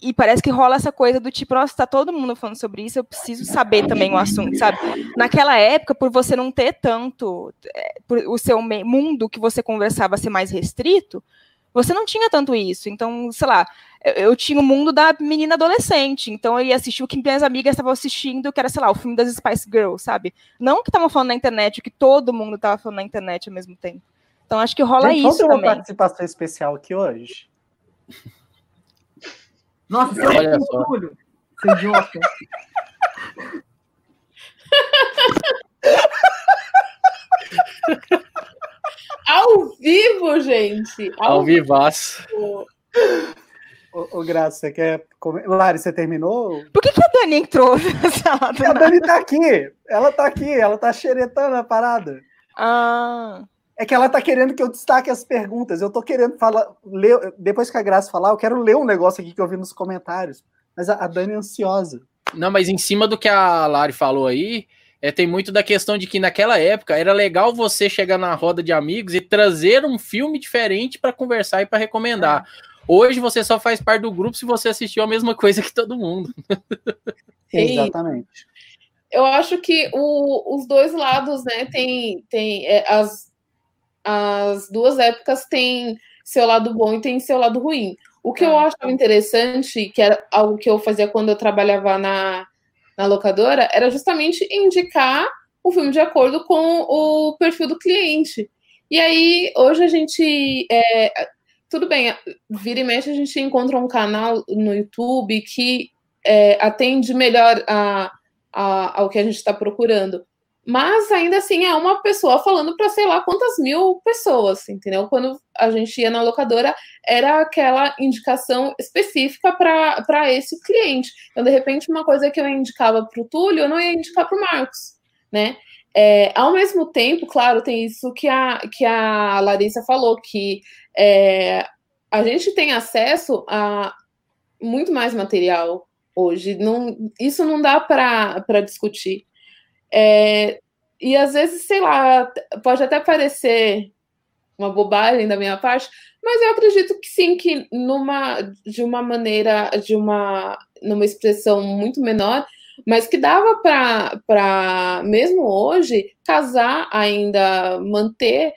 e parece que rola essa coisa do tipo, nossa, tá todo mundo falando sobre isso, eu preciso saber também o assunto, sabe? Naquela época, por você não ter tanto, é, por o seu mundo que você conversava ser mais restrito, você não tinha tanto isso. Então, sei lá, eu, eu tinha o mundo da menina adolescente, então eu ia assistir o que minhas amigas estavam assistindo, que era, sei lá, o filme das Spice Girls, sabe? Não o que estavam falando na internet, o que todo mundo estava falando na internet ao mesmo tempo. Então, acho que rola Gente, isso também. Vamos ter uma participação especial aqui hoje. Nossa, você é um orgulho, seu idiota. Ao vivo, gente. Ao, Ao vivaço. Ô, ô, Graça, você quer. Comer? Lari, você terminou? Por que, que a Dani entrou na sala? A Dani tá aqui. Ela tá aqui, ela tá xeretando a parada. Ah. É que ela tá querendo que eu destaque as perguntas. Eu tô querendo falar, ler, depois que a Graça falar, eu quero ler um negócio aqui que eu vi nos comentários. Mas a, a Dani é ansiosa. Não, mas em cima do que a Lari falou aí, é, tem muito da questão de que naquela época era legal você chegar na roda de amigos e trazer um filme diferente para conversar e para recomendar. É. Hoje você só faz parte do grupo se você assistiu a mesma coisa que todo mundo. Exatamente. Eu acho que o, os dois lados, né, tem, tem é, as as duas épocas têm seu lado bom e tem seu lado ruim. O que eu é. acho interessante, que era algo que eu fazia quando eu trabalhava na, na locadora, era justamente indicar o filme de acordo com o perfil do cliente. E aí, hoje a gente. É, tudo bem, vira e mexe, a gente encontra um canal no YouTube que é, atende melhor a, a, ao que a gente está procurando. Mas ainda assim é uma pessoa falando para sei lá quantas mil pessoas, entendeu? Quando a gente ia na locadora, era aquela indicação específica para esse cliente. Então, de repente, uma coisa que eu indicava para o Túlio, eu não ia indicar para o Marcos, né? É, ao mesmo tempo, claro, tem isso que a, que a Larissa falou, que é, a gente tem acesso a muito mais material hoje. Não, isso não dá para discutir. É, e às vezes, sei lá, pode até parecer uma bobagem da minha parte, mas eu acredito que sim, que numa de uma maneira, de uma numa expressão muito menor, mas que dava para mesmo hoje casar ainda, manter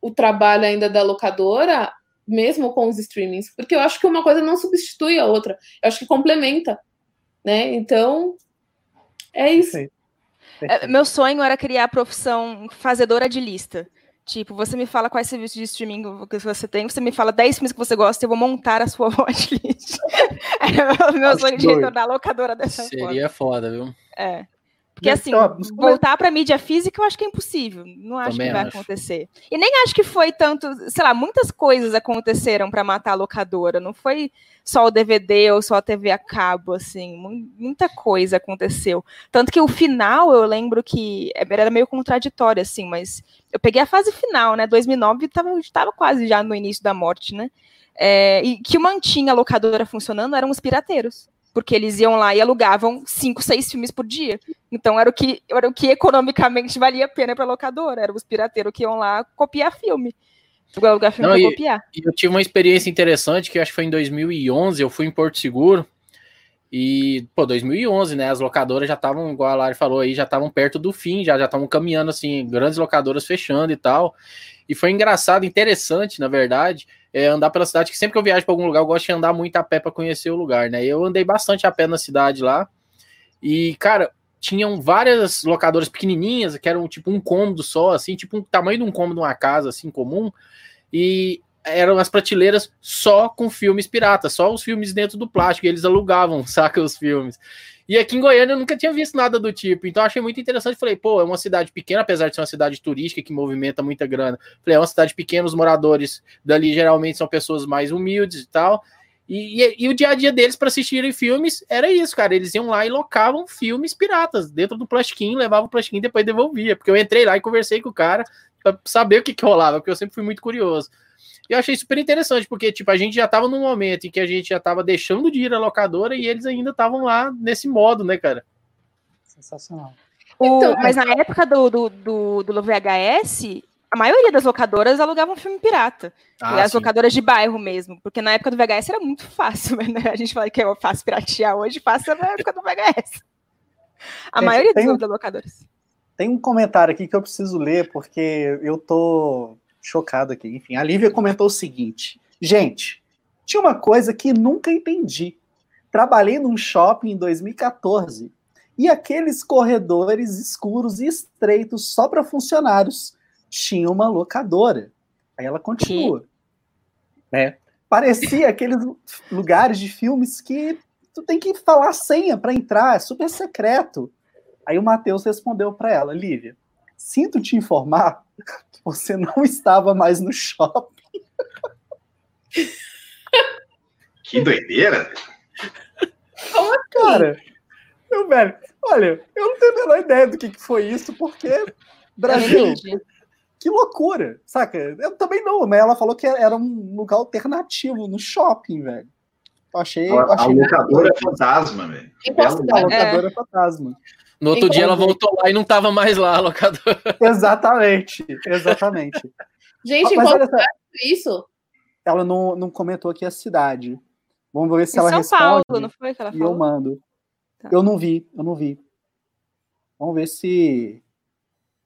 o trabalho ainda da locadora mesmo com os streamings, porque eu acho que uma coisa não substitui a outra, eu acho que complementa, né? Então, é isso. Perfeito. É, meu sonho era criar a profissão fazedora de lista. Tipo, você me fala quais serviços de streaming que você tem, você me fala 10 filmes que você gosta, eu vou montar a sua watchlist. é o meu sonho de retornar a locadora dessa Seria foda, viu? É. Porque assim, voltar para mídia física eu acho que é impossível. Não acho Também que vai acho. acontecer. E nem acho que foi tanto, sei lá, muitas coisas aconteceram para matar a locadora. Não foi só o DVD ou só a TV a cabo, assim. Muita coisa aconteceu. Tanto que o final, eu lembro que era meio contraditório, assim, mas eu peguei a fase final, né? 2009 estava tava quase já no início da morte, né? É, e que mantinha a locadora funcionando eram os pirateiros porque eles iam lá e alugavam cinco, seis filmes por dia. Então era o que, era o que economicamente valia a pena para locadora, eram os pirateiros que iam lá copiar filme. Alugar filme para copiar. E eu tive uma experiência interessante, que acho que foi em 2011, eu fui em Porto Seguro, e, pô, 2011, né, as locadoras já estavam, igual a Lari falou aí, já estavam perto do fim, já estavam caminhando, assim, grandes locadoras fechando e tal, e foi engraçado, interessante, na verdade, é, andar pela cidade, que sempre que eu viajo para algum lugar, eu gosto de andar muito a pé para conhecer o lugar, né? Eu andei bastante a pé na cidade lá. E, cara, tinham várias locadoras pequenininhas, que eram tipo um cômodo só, assim, tipo um tamanho de um cômodo uma casa, assim, comum. E eram as prateleiras só com filmes piratas, só os filmes dentro do plástico, eles alugavam, saca, os filmes. E aqui em Goiânia eu nunca tinha visto nada do tipo, então achei muito interessante. Falei, pô, é uma cidade pequena, apesar de ser uma cidade turística que movimenta muita grana. Falei, é uma cidade pequena, os moradores dali geralmente são pessoas mais humildes e tal. E, e, e o dia a dia deles para assistirem filmes era isso, cara. Eles iam lá e locavam filmes piratas dentro do plastiquinho, levavam o plastiquinho e depois devolvia. Porque eu entrei lá e conversei com o cara para saber o que, que rolava, porque eu sempre fui muito curioso. E eu achei super interessante, porque, tipo, a gente já tava num momento em que a gente já tava deixando de ir à locadora e eles ainda estavam lá nesse modo, né, cara? Sensacional. Então, mas na época do, do, do, do VHS, a maioria das locadoras alugavam filme pirata. Ah, as sim. locadoras de bairro mesmo. Porque na época do VHS era muito fácil, né? A gente fala que é fácil piratear hoje, fácil na época do VHS. A maioria tem, das locadoras. Tem um comentário aqui que eu preciso ler, porque eu tô chocado aqui. Enfim, a Lívia comentou o seguinte: gente, tinha uma coisa que nunca entendi. Trabalhei num shopping em 2014 e aqueles corredores escuros e estreitos só para funcionários tinha uma locadora. Aí ela continua. Né? Parecia aqueles lugares de filmes que tu tem que falar senha para entrar, é super secreto. Aí o Matheus respondeu para ela, Lívia, sinto te informar você não estava mais no shopping. Que doideira! Como assim? Cara, eu, velho, olha, eu não tenho a menor ideia do que, que foi isso, porque Brasil, que loucura, saca? Eu também não, mas ela falou que era um lugar alternativo no shopping, velho. Eu achei. Eu achei a locadora é fantasma, velho. A locadora é fantasma. No outro dia ela voltou lá e não estava mais lá, a locadora. Exatamente, exatamente. Gente, ah, qual isso? Ela não, não comentou aqui a cidade. Vamos ver se em ela São responde. São Paulo, não foi que ela falou? E eu mando. Tá. Eu não vi, eu não vi. Vamos ver se.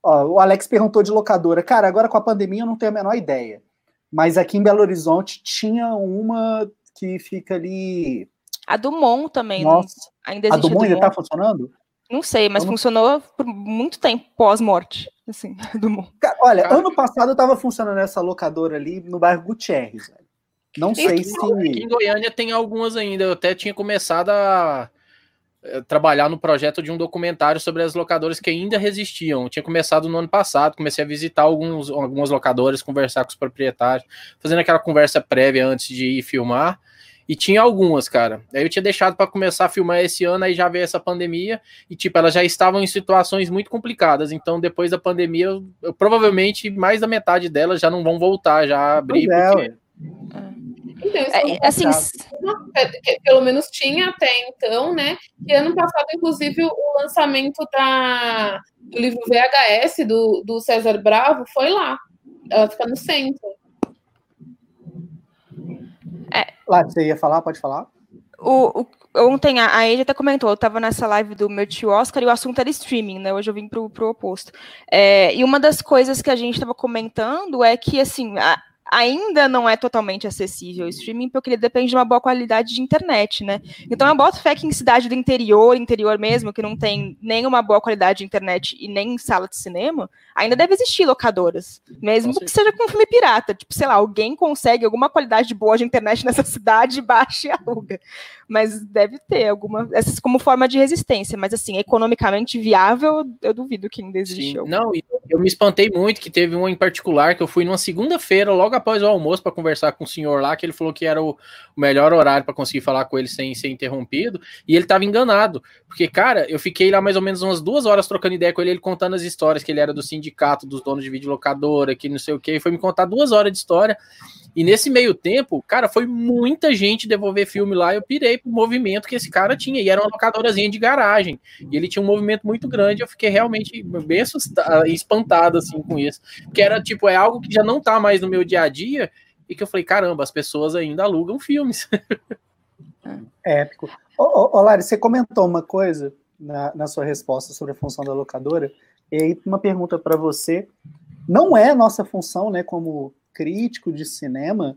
Ó, o Alex perguntou de locadora. Cara, agora com a pandemia eu não tenho a menor ideia. Mas aqui em Belo Horizonte tinha uma que fica ali. A Dumont também. Nossa. Ainda existe a Dumont, a Dumont ainda tá funcionando? Não sei, mas ano... funcionou por muito tempo pós-morte, assim, do mundo. Olha, Cara, ano passado estava funcionando essa locadora ali no bairro Gutierrez. Velho. Não sei se. Aqui em Goiânia tem algumas ainda. Eu até tinha começado a eh, trabalhar no projeto de um documentário sobre as locadoras que ainda resistiam. Eu tinha começado no ano passado, comecei a visitar alguns, algumas locadoras, conversar com os proprietários, fazendo aquela conversa prévia antes de ir filmar. E tinha algumas, cara. Aí eu tinha deixado para começar a filmar esse ano, aí já veio essa pandemia, e tipo, elas já estavam em situações muito complicadas. Então, depois da pandemia, eu, eu, provavelmente mais da metade delas já não vão voltar já a abrir. É, porque... Então, é, é assim, pelo menos tinha até então, né? E ano passado, inclusive, o lançamento da, do livro VHS do, do César Bravo foi lá. Ela fica no centro. É. Lá, você ia falar? Pode falar? O, o, ontem a, a Ed até comentou, eu estava nessa live do meu tio Oscar e o assunto era streaming, né? Hoje eu vim pro, pro oposto. É, e uma das coisas que a gente estava comentando é que, assim, a, ainda não é totalmente acessível o streaming, porque ele depende de uma boa qualidade de internet, né? Então eu boto fé que em cidade do interior, interior mesmo, que não tem nem uma boa qualidade de internet e nem sala de cinema, ainda deve existir locadoras. Mesmo que seja com filme pirata. Tipo, sei lá, alguém consegue alguma qualidade boa de internet nessa cidade, baixa e aluga. Mas deve ter alguma. Essas como forma de resistência. Mas assim, economicamente viável, eu duvido que ainda existe. Não, eu me espantei muito que teve um em particular que eu fui numa segunda-feira, logo após o almoço, para conversar com o senhor lá, que ele falou que era o melhor horário para conseguir falar com ele sem ser interrompido, e ele estava enganado. Porque, cara, eu fiquei lá mais ou menos umas duas horas trocando ideia com ele, ele contando as histórias, que ele era do sindicato dos donos de videolocadora, que não sei o que, foi me contar duas horas de história. E nesse meio tempo, cara, foi muita gente devolver filme lá. Eu pirei pro movimento que esse cara tinha. E era uma locadorazinha de garagem. E ele tinha um movimento muito grande. Eu fiquei realmente bem assustado, espantado assim com isso. Que era tipo, é algo que já não tá mais no meu dia a dia. E que eu falei, caramba, as pessoas ainda alugam filmes. É épico. Ô, ô, ô Lari, você comentou uma coisa na, na sua resposta sobre a função da locadora. E aí, uma pergunta para você. Não é nossa função, né, como crítico de cinema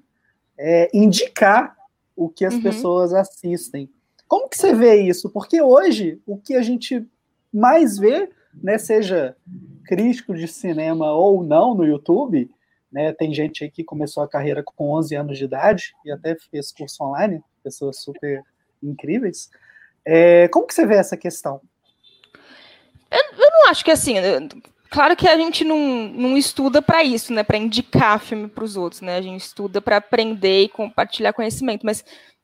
é, indicar o que as uhum. pessoas assistem. Como que você vê isso? Porque hoje o que a gente mais vê, né, seja crítico de cinema ou não no YouTube, né, tem gente aí que começou a carreira com 11 anos de idade e até fez curso online, pessoas super incríveis. É, como que você vê essa questão? Eu, eu não acho que assim, Claro que a gente não, não estuda para isso, né? Para indicar filme para os outros, né? A gente estuda para aprender e compartilhar conhecimento, mas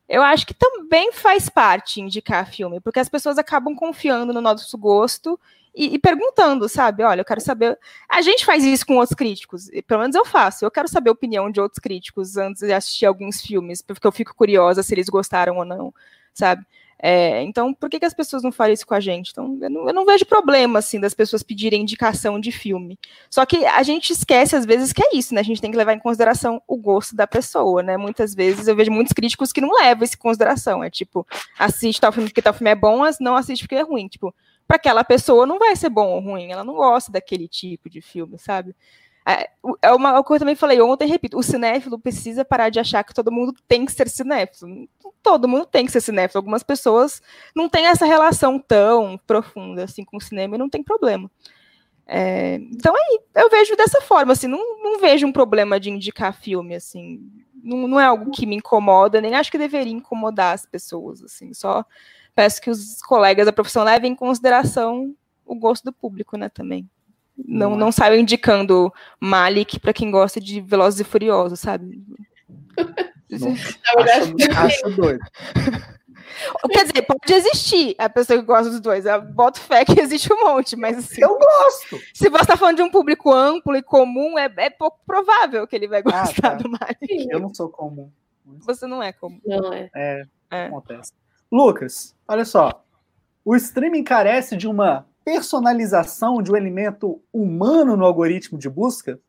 eu acho que também faz parte indicar filme, porque as pessoas acabam confiando no nosso gosto e, e, perguntando, sabe? Olha, eu quero saber. A gente faz isso com outros críticos, pelo menos eu faço. Eu quero saber a opinião de outros críticos antes de assistir alguns filmes, porque eu fico curiosa se eles gostaram ou não, sabe? É, então, por que, que as pessoas não fazem isso com a gente? Então, eu não, eu não, vejo problema, assim, das pessoas pedirem indicação de filme. Só que a gente esquece, às vezes, que é isso, né? A gente tem que levar em consideração o gosto da pessoa, né? Muitas vezes eu vejo muitos críticos que não levam isso em consideração. É tipo, assiste tal filme porque tal filme é bom, mas não assiste porque é ruim. Tipo, para aquela pessoa não vai ser bom ou ruim, ela não gosta daquele tipo de filme, sabe? É, é uma, coisa que eu também falei ontem, repito, o cinéfilo precisa parar de achar que todo mundo tem que ser cinéfilo. Todo mundo tem que ser cinéfilo. Algumas pessoas não têm essa relação tão profunda assim com o cinema e não tem problema. É, então aí eu vejo dessa forma, assim, não, não vejo um problema de indicar filme, assim, não, não é algo que me incomoda, nem acho que deveria incomodar as pessoas, assim, só peço que os colegas da profissão levem em consideração o gosto do público, né, também. Não, não saiu indicando Malik para quem gosta de Velozes e Furiosos, sabe? Não, acho, acho doido. Quer dizer, pode existir a pessoa que gosta dos dois. Eu boto fé que existe um monte, mas assim, Eu gosto. Se você está falando de um público amplo e comum, é, é pouco provável que ele vai gostar ah, tá. do Malik. Eu não sou comum. Você não é comum. Não é. É, é. acontece. Lucas, olha só. O streaming carece de uma personalização de um elemento humano no algoritmo de busca?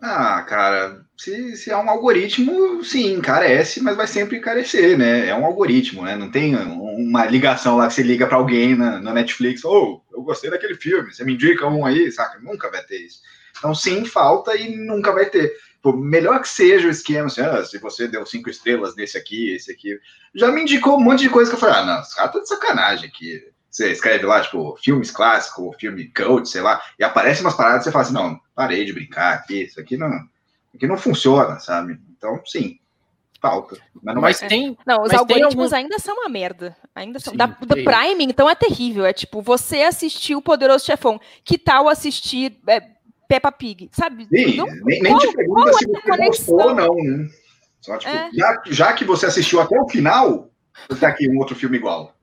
Ah, cara, se, se é um algoritmo, sim, carece, mas vai sempre carecer, né? É um algoritmo, né? Não tem uma ligação lá que você liga para alguém na, na Netflix, ou oh, eu gostei daquele filme, você me indica um aí, saca? Nunca vai ter isso. Então, sim, falta e nunca vai ter. Pô, melhor que seja o esquema, assim, ah, se você deu cinco estrelas nesse aqui, esse aqui. Já me indicou um monte de coisa que eu falei, ah, não, esse cara tá de sacanagem aqui você escreve lá, tipo, filmes clássicos, filme cult, sei lá, e aparece umas paradas e você fala assim, não, parei de brincar aqui, isso aqui não, aqui não funciona, sabe? Então, sim, falta. Mas não, mas tem, não os algoritmos algum... ainda são uma merda. Ainda são. Sim, da, do Prime, então, é terrível. É tipo, você assistiu o Poderoso Chefão. Que tal assistir é, Peppa Pig? Sabe? Sim, não, nem, nem qual, te pergunta se é você gostou ou não, né? Só, tipo, é. já, já que você assistiu até o final, tá aqui um outro filme igual.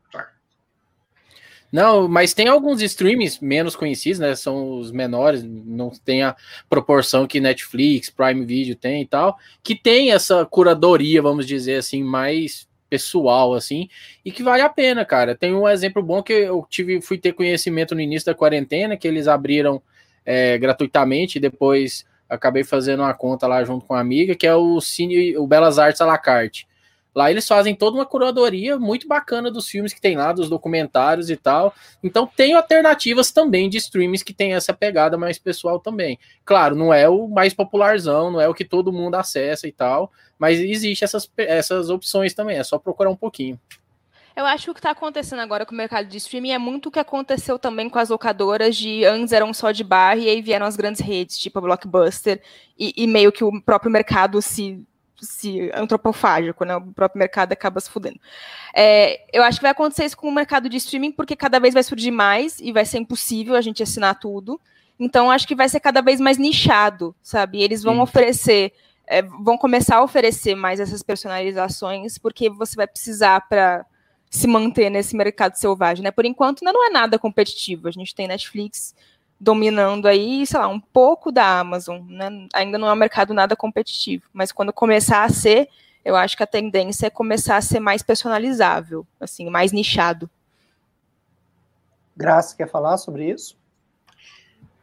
Não, mas tem alguns streams menos conhecidos, né? São os menores, não tem a proporção que Netflix, Prime Video tem e tal, que tem essa curadoria, vamos dizer assim, mais pessoal, assim, e que vale a pena, cara. Tem um exemplo bom que eu tive, fui ter conhecimento no início da quarentena, que eles abriram é, gratuitamente, e depois acabei fazendo uma conta lá junto com uma amiga, que é o Cine, o Belas Artes à la carte. Lá eles fazem toda uma curadoria muito bacana dos filmes que tem lá, dos documentários e tal. Então tem alternativas também de streams que tem essa pegada mais pessoal também. Claro, não é o mais popularzão, não é o que todo mundo acessa e tal, mas existe essas, essas opções também, é só procurar um pouquinho. Eu acho que o que está acontecendo agora com o mercado de streaming é muito o que aconteceu também com as locadoras de antes eram só de bar e aí vieram as grandes redes, tipo a Blockbuster, e, e meio que o próprio mercado se se antropofágico, né? O próprio mercado acaba se fudendo. É, eu acho que vai acontecer isso com o mercado de streaming, porque cada vez vai surgir mais e vai ser impossível a gente assinar tudo. Então, acho que vai ser cada vez mais nichado, sabe? E eles vão Sim. oferecer, é, vão começar a oferecer mais essas personalizações, porque você vai precisar para se manter nesse mercado selvagem, né? Por enquanto, ainda não é nada competitivo. A gente tem Netflix dominando aí, sei lá, um pouco da Amazon, né? Ainda não é um mercado nada competitivo, mas quando começar a ser, eu acho que a tendência é começar a ser mais personalizável, assim, mais nichado. Graça, quer falar sobre isso?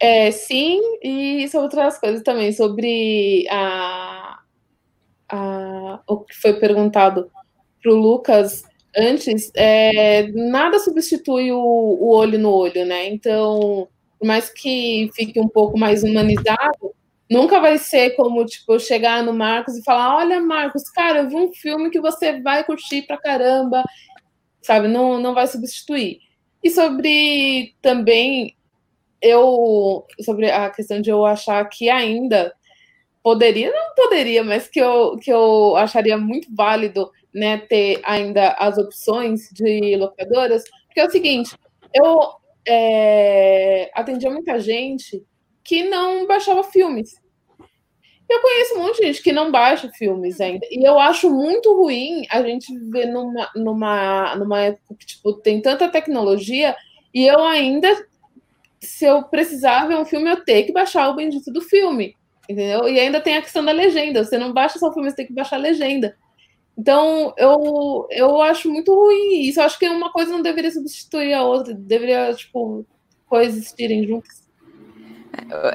É, sim, e sobre outras coisas também, sobre a, a, o que foi perguntado para o Lucas antes, é, nada substitui o, o olho no olho, né? Então, por mais que fique um pouco mais humanizado, nunca vai ser como, tipo, chegar no Marcos e falar: Olha, Marcos, cara, eu vi um filme que você vai curtir pra caramba, sabe? Não, não vai substituir. E sobre também, eu, sobre a questão de eu achar que ainda poderia, não poderia, mas que eu, que eu acharia muito válido, né, ter ainda as opções de locadoras, porque é o seguinte, eu é, atendia muita gente que não baixava filmes. Eu conheço um monte de gente que não baixa filmes ainda. E eu acho muito ruim a gente viver numa, numa, numa época que tipo, tem tanta tecnologia e eu ainda, se eu precisar ver um filme, eu tenho que baixar o bendito do filme. Entendeu? E ainda tem a questão da legenda. Você não baixa só o filme, você tem que baixar a legenda. Então, eu, eu acho muito ruim isso. Eu acho que uma coisa não deveria substituir a outra, deveria, tipo, coexistirem juntas.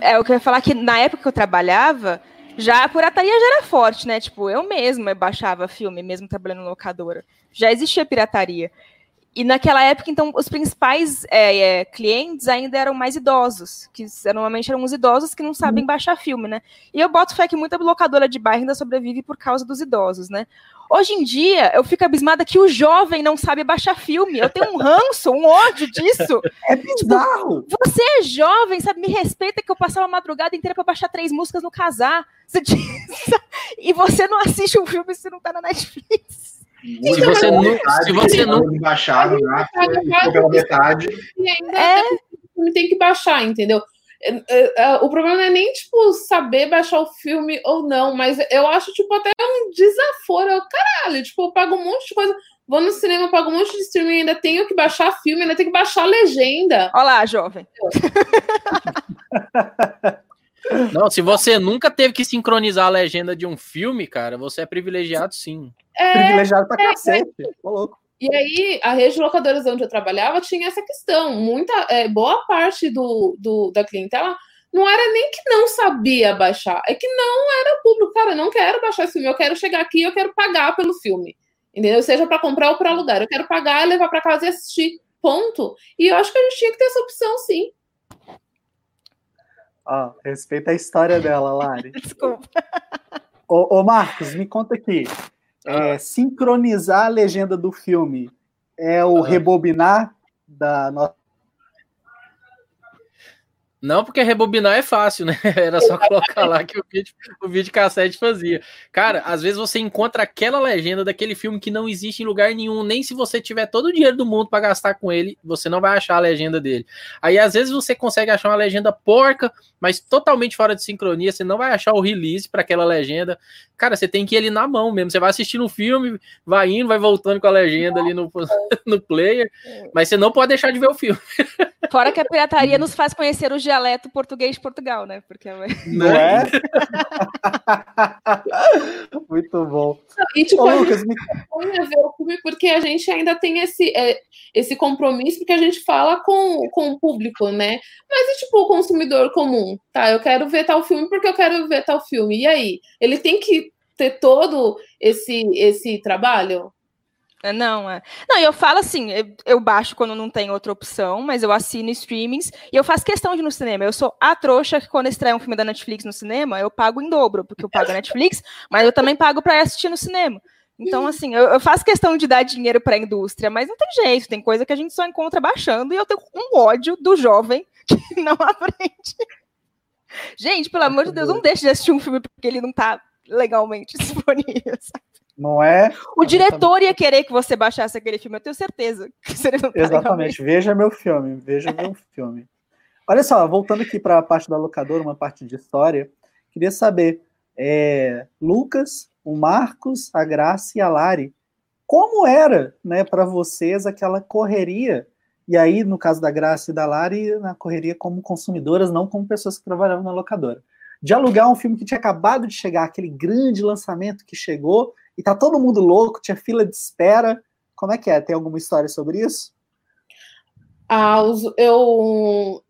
É, é o que eu ia falar que na época que eu trabalhava, já a pirataria já era forte, né? Tipo, eu mesma baixava filme, mesmo trabalhando em locadora. Já existia pirataria. E naquela época, então, os principais é, é, clientes ainda eram mais idosos, que normalmente eram os idosos que não sabem uhum. baixar filme, né? E eu boto fé que muita locadora de bairro ainda sobrevive por causa dos idosos, né? Hoje em dia, eu fico abismada que o jovem não sabe baixar filme. Eu tenho um ranço, um ódio disso. É bizarro. Você é jovem, sabe? Me respeita que eu passava a madrugada inteira para baixar três músicas no casar. E você não assiste um filme se não tá na Netflix. Se você não, se você não baixaram, né? pela metade. E ainda é... tem que baixar, entendeu? É, é, é, o problema não é nem, tipo, saber baixar o filme ou não, mas eu acho, tipo, até um desaforo. Eu, caralho, tipo, eu pago um monte de coisa. Vou no cinema, pago um monte de streaming, ainda tenho que baixar filme, ainda tenho que baixar a legenda. Olá, jovem. Não, se você nunca teve que sincronizar a legenda de um filme, cara, você é privilegiado sim. É, privilegiado pra é, cacete. É. louco. E aí, a rede de locadoras onde eu trabalhava tinha essa questão. Muita, é, boa parte do, do, da clientela não era nem que não sabia baixar, é que não era público. Cara, eu não quero baixar esse filme, eu quero chegar aqui, eu quero pagar pelo filme. Entendeu? Seja para comprar ou para alugar. Eu quero pagar, levar para casa e assistir. Ponto. E eu acho que a gente tinha que ter essa opção, sim. Ó, oh, respeita a história dela, Lari. Desculpa. Ô, ô, Marcos, me conta aqui. É, sincronizar a legenda do filme é o rebobinar da nossa não, porque rebobinar é fácil, né? Era só colocar lá que o vídeo, o vídeo cassete fazia. Cara, às vezes você encontra aquela legenda daquele filme que não existe em lugar nenhum, nem se você tiver todo o dinheiro do mundo para gastar com ele, você não vai achar a legenda dele. Aí às vezes você consegue achar uma legenda porca, mas totalmente fora de sincronia, você não vai achar o release para aquela legenda. Cara, você tem que ir ali na mão mesmo. Você vai assistindo o filme, vai indo, vai voltando com a legenda ali no, no player, mas você não pode deixar de ver o filme. Fora que a pirataria nos faz conhecer o dialeto português de Portugal, né? Porque é não é? Muito bom. E tipo, Ô, a Lucas, gente me... ver o filme porque a gente ainda tem esse, é, esse compromisso, porque a gente fala com, com o público, né? Mas e tipo, o consumidor comum, tá? Eu quero ver tal filme porque eu quero ver tal filme. E aí? Ele tem que ter todo esse, esse trabalho? É, não, é. Não, eu falo assim, eu, eu, baixo quando não tem outra opção, mas eu assino streamings e eu faço questão de ir no cinema. Eu sou a trouxa que quando estreia um filme da Netflix no cinema, eu pago em dobro, porque eu pago a Netflix, mas eu também pago para assistir no cinema. Então, assim, eu, eu faço questão de dar dinheiro para a indústria, mas não tem jeito, tem coisa que a gente só encontra baixando e eu tenho um ódio do jovem que não aprende. Gente, pelo amor de Deus, não deixe de assistir um filme porque ele não está legalmente disponível, sabe? Não é? O diretor ia querer que você baixasse aquele filme, eu tenho certeza. Tá Exatamente. Veja meu filme, veja meu filme. Olha só, voltando aqui para a parte da locadora, uma parte de história, queria saber, é, Lucas, o Marcos, a Graça e a Lari, como era, né, para vocês aquela correria? E aí, no caso da Graça e da Lari, na correria como consumidoras, não como pessoas que trabalhavam na locadora. De alugar um filme que tinha acabado de chegar, aquele grande lançamento que chegou, e tá todo mundo louco, tinha fila de espera. Como é que é? Tem alguma história sobre isso? Ah, os, eu,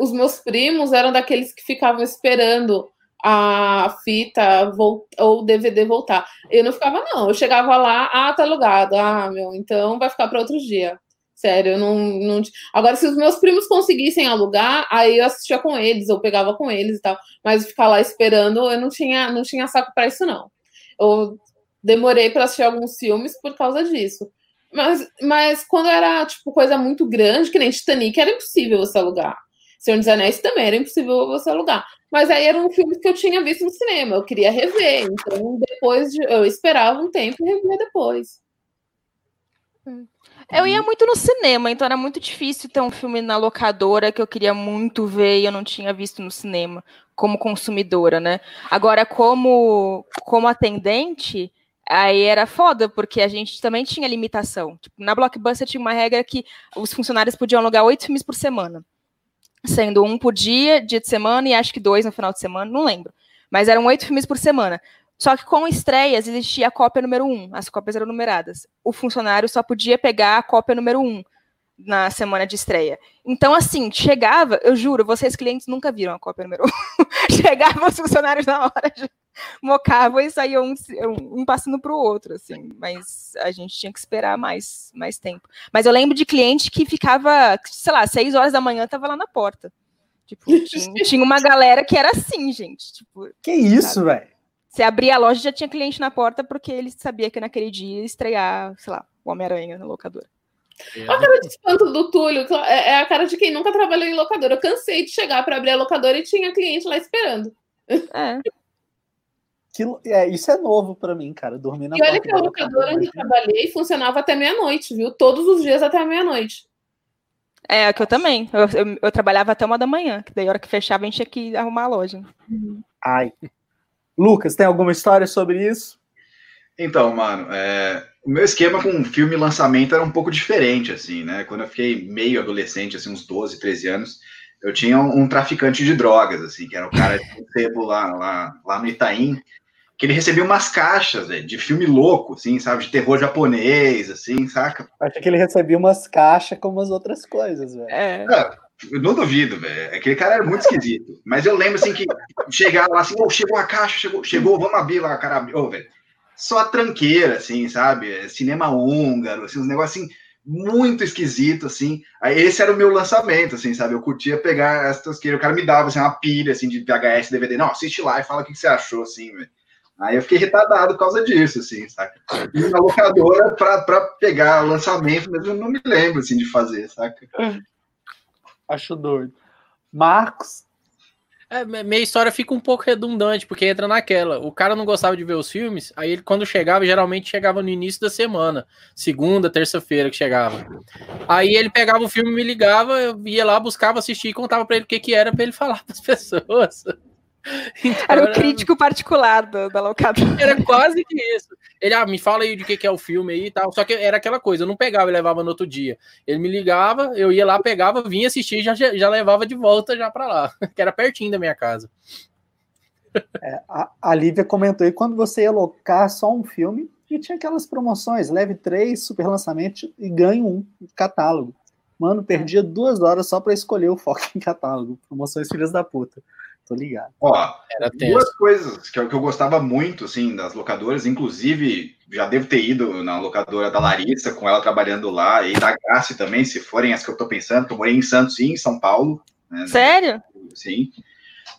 os meus primos eram daqueles que ficavam esperando a fita ou o DVD voltar. Eu não ficava, não. Eu chegava lá, ah, tá alugado. Ah, meu, então vai ficar para outro dia. Sério, eu não, não. Agora, se os meus primos conseguissem alugar, aí eu assistia com eles, eu pegava com eles e tal. Mas ficar lá esperando, eu não tinha, não tinha saco para isso, não. Eu demorei para assistir alguns filmes por causa disso. Mas, mas quando era, tipo, coisa muito grande, que nem Titanic, era impossível você alugar. Senhor dos Anéis também era impossível você alugar. Mas aí eram filmes que eu tinha visto no cinema, eu queria rever. Então, depois de, eu esperava um tempo e revia depois. Eu ia muito no cinema, então era muito difícil ter um filme na locadora que eu queria muito ver e eu não tinha visto no cinema, como consumidora, né? Agora, como, como atendente, Aí era foda, porque a gente também tinha limitação. Tipo, na Blockbuster tinha uma regra que os funcionários podiam alugar oito filmes por semana. Sendo um por dia, dia de semana, e acho que dois no final de semana, não lembro. Mas eram oito filmes por semana. Só que com estreias existia a cópia número um, as cópias eram numeradas. O funcionário só podia pegar a cópia número um na semana de estreia. Então, assim, chegava, eu juro, vocês clientes nunca viram a cópia número um. chegava os funcionários na hora, mocavam e saíam um, um passando para o outro, assim. Mas a gente tinha que esperar mais, mais tempo. Mas eu lembro de cliente que ficava, sei lá, seis horas da manhã, tava lá na porta. Tipo, tinha, tinha uma galera que era assim, gente. Tipo, que isso, velho? Você abria a loja já tinha cliente na porta porque ele sabia que naquele dia ia estrear, sei lá, o Homem-Aranha na locadora. É. A cara de espanto do Túlio é, é a cara de quem nunca trabalhou em locadora. Eu cansei de chegar para abrir a locadora e tinha cliente lá esperando. É. Que, é, isso é novo para mim, cara. Dormir na E olha que a locadora onde eu trabalhei funcionava até meia-noite, viu? Todos os dias até meia-noite. É, que eu também. Eu, eu, eu, trabalhava até uma da manhã, que daí a hora que fechava a gente tinha que arrumar a loja. Ai. Lucas, tem alguma história sobre isso? Então, mano, é, o meu esquema com filme lançamento era um pouco diferente, assim, né? Quando eu fiquei meio adolescente, assim, uns 12, 13 anos, eu tinha um, um traficante de drogas, assim, que era o cara de sebo lá, lá, lá no Itaim, que ele recebia umas caixas, véio, de filme louco, assim, sabe? De terror japonês, assim, saca? Acho que ele recebia umas caixas como as outras coisas, velho. É. é. Eu não duvido, velho. Aquele cara era muito esquisito. Mas eu lembro, assim, que chegar lá, assim, oh, chegou a caixa, chegou, chegou, vamos abrir lá, cara. Ô, oh, velho só a tranqueira, assim, sabe? É cinema húngaro, assim, uns negócios assim, muito esquisito, assim. Aí esse era o meu lançamento, assim, sabe? Eu curtia pegar as tosqueiras, o cara me dava, assim, uma pilha, assim, de VHS, DVD. Não, assiste lá e fala o que você achou, assim, velho. Aí eu fiquei retardado por causa disso, assim, saca? E na locadora pra, pra pegar lançamento mesmo, eu não me lembro, assim, de fazer, saca? Acho doido. Marcos, é, minha história fica um pouco redundante, porque entra naquela. O cara não gostava de ver os filmes, aí ele, quando chegava, geralmente chegava no início da semana, segunda, terça-feira que chegava. Aí ele pegava o filme, me ligava, eu ia lá, buscava, assistir e contava para ele o que, que era para ele falar para as pessoas. Então, era o crítico particular da, da locadora. Era quase que isso. Ele, ah, me fala aí de que, que é o filme aí e tal. Só que era aquela coisa, eu não pegava e levava no outro dia. Ele me ligava, eu ia lá, pegava, vinha assistir e já, já levava de volta já para lá, que era pertinho da minha casa. É, a, a Lívia comentou aí quando você ia locar só um filme e tinha aquelas promoções, leve três, super lançamento e ganhe um catálogo. Mano, perdia duas horas só para escolher o foco em catálogo. Promoções filhas da puta. Tô ligado. Ó, duas coisas que eu, que eu gostava muito, assim, das locadoras, inclusive, já devo ter ido na locadora da Larissa, com ela trabalhando lá, e da Grace também, se forem as que eu tô pensando, que eu morei em Santos e em São Paulo. Né, Sério? Sim.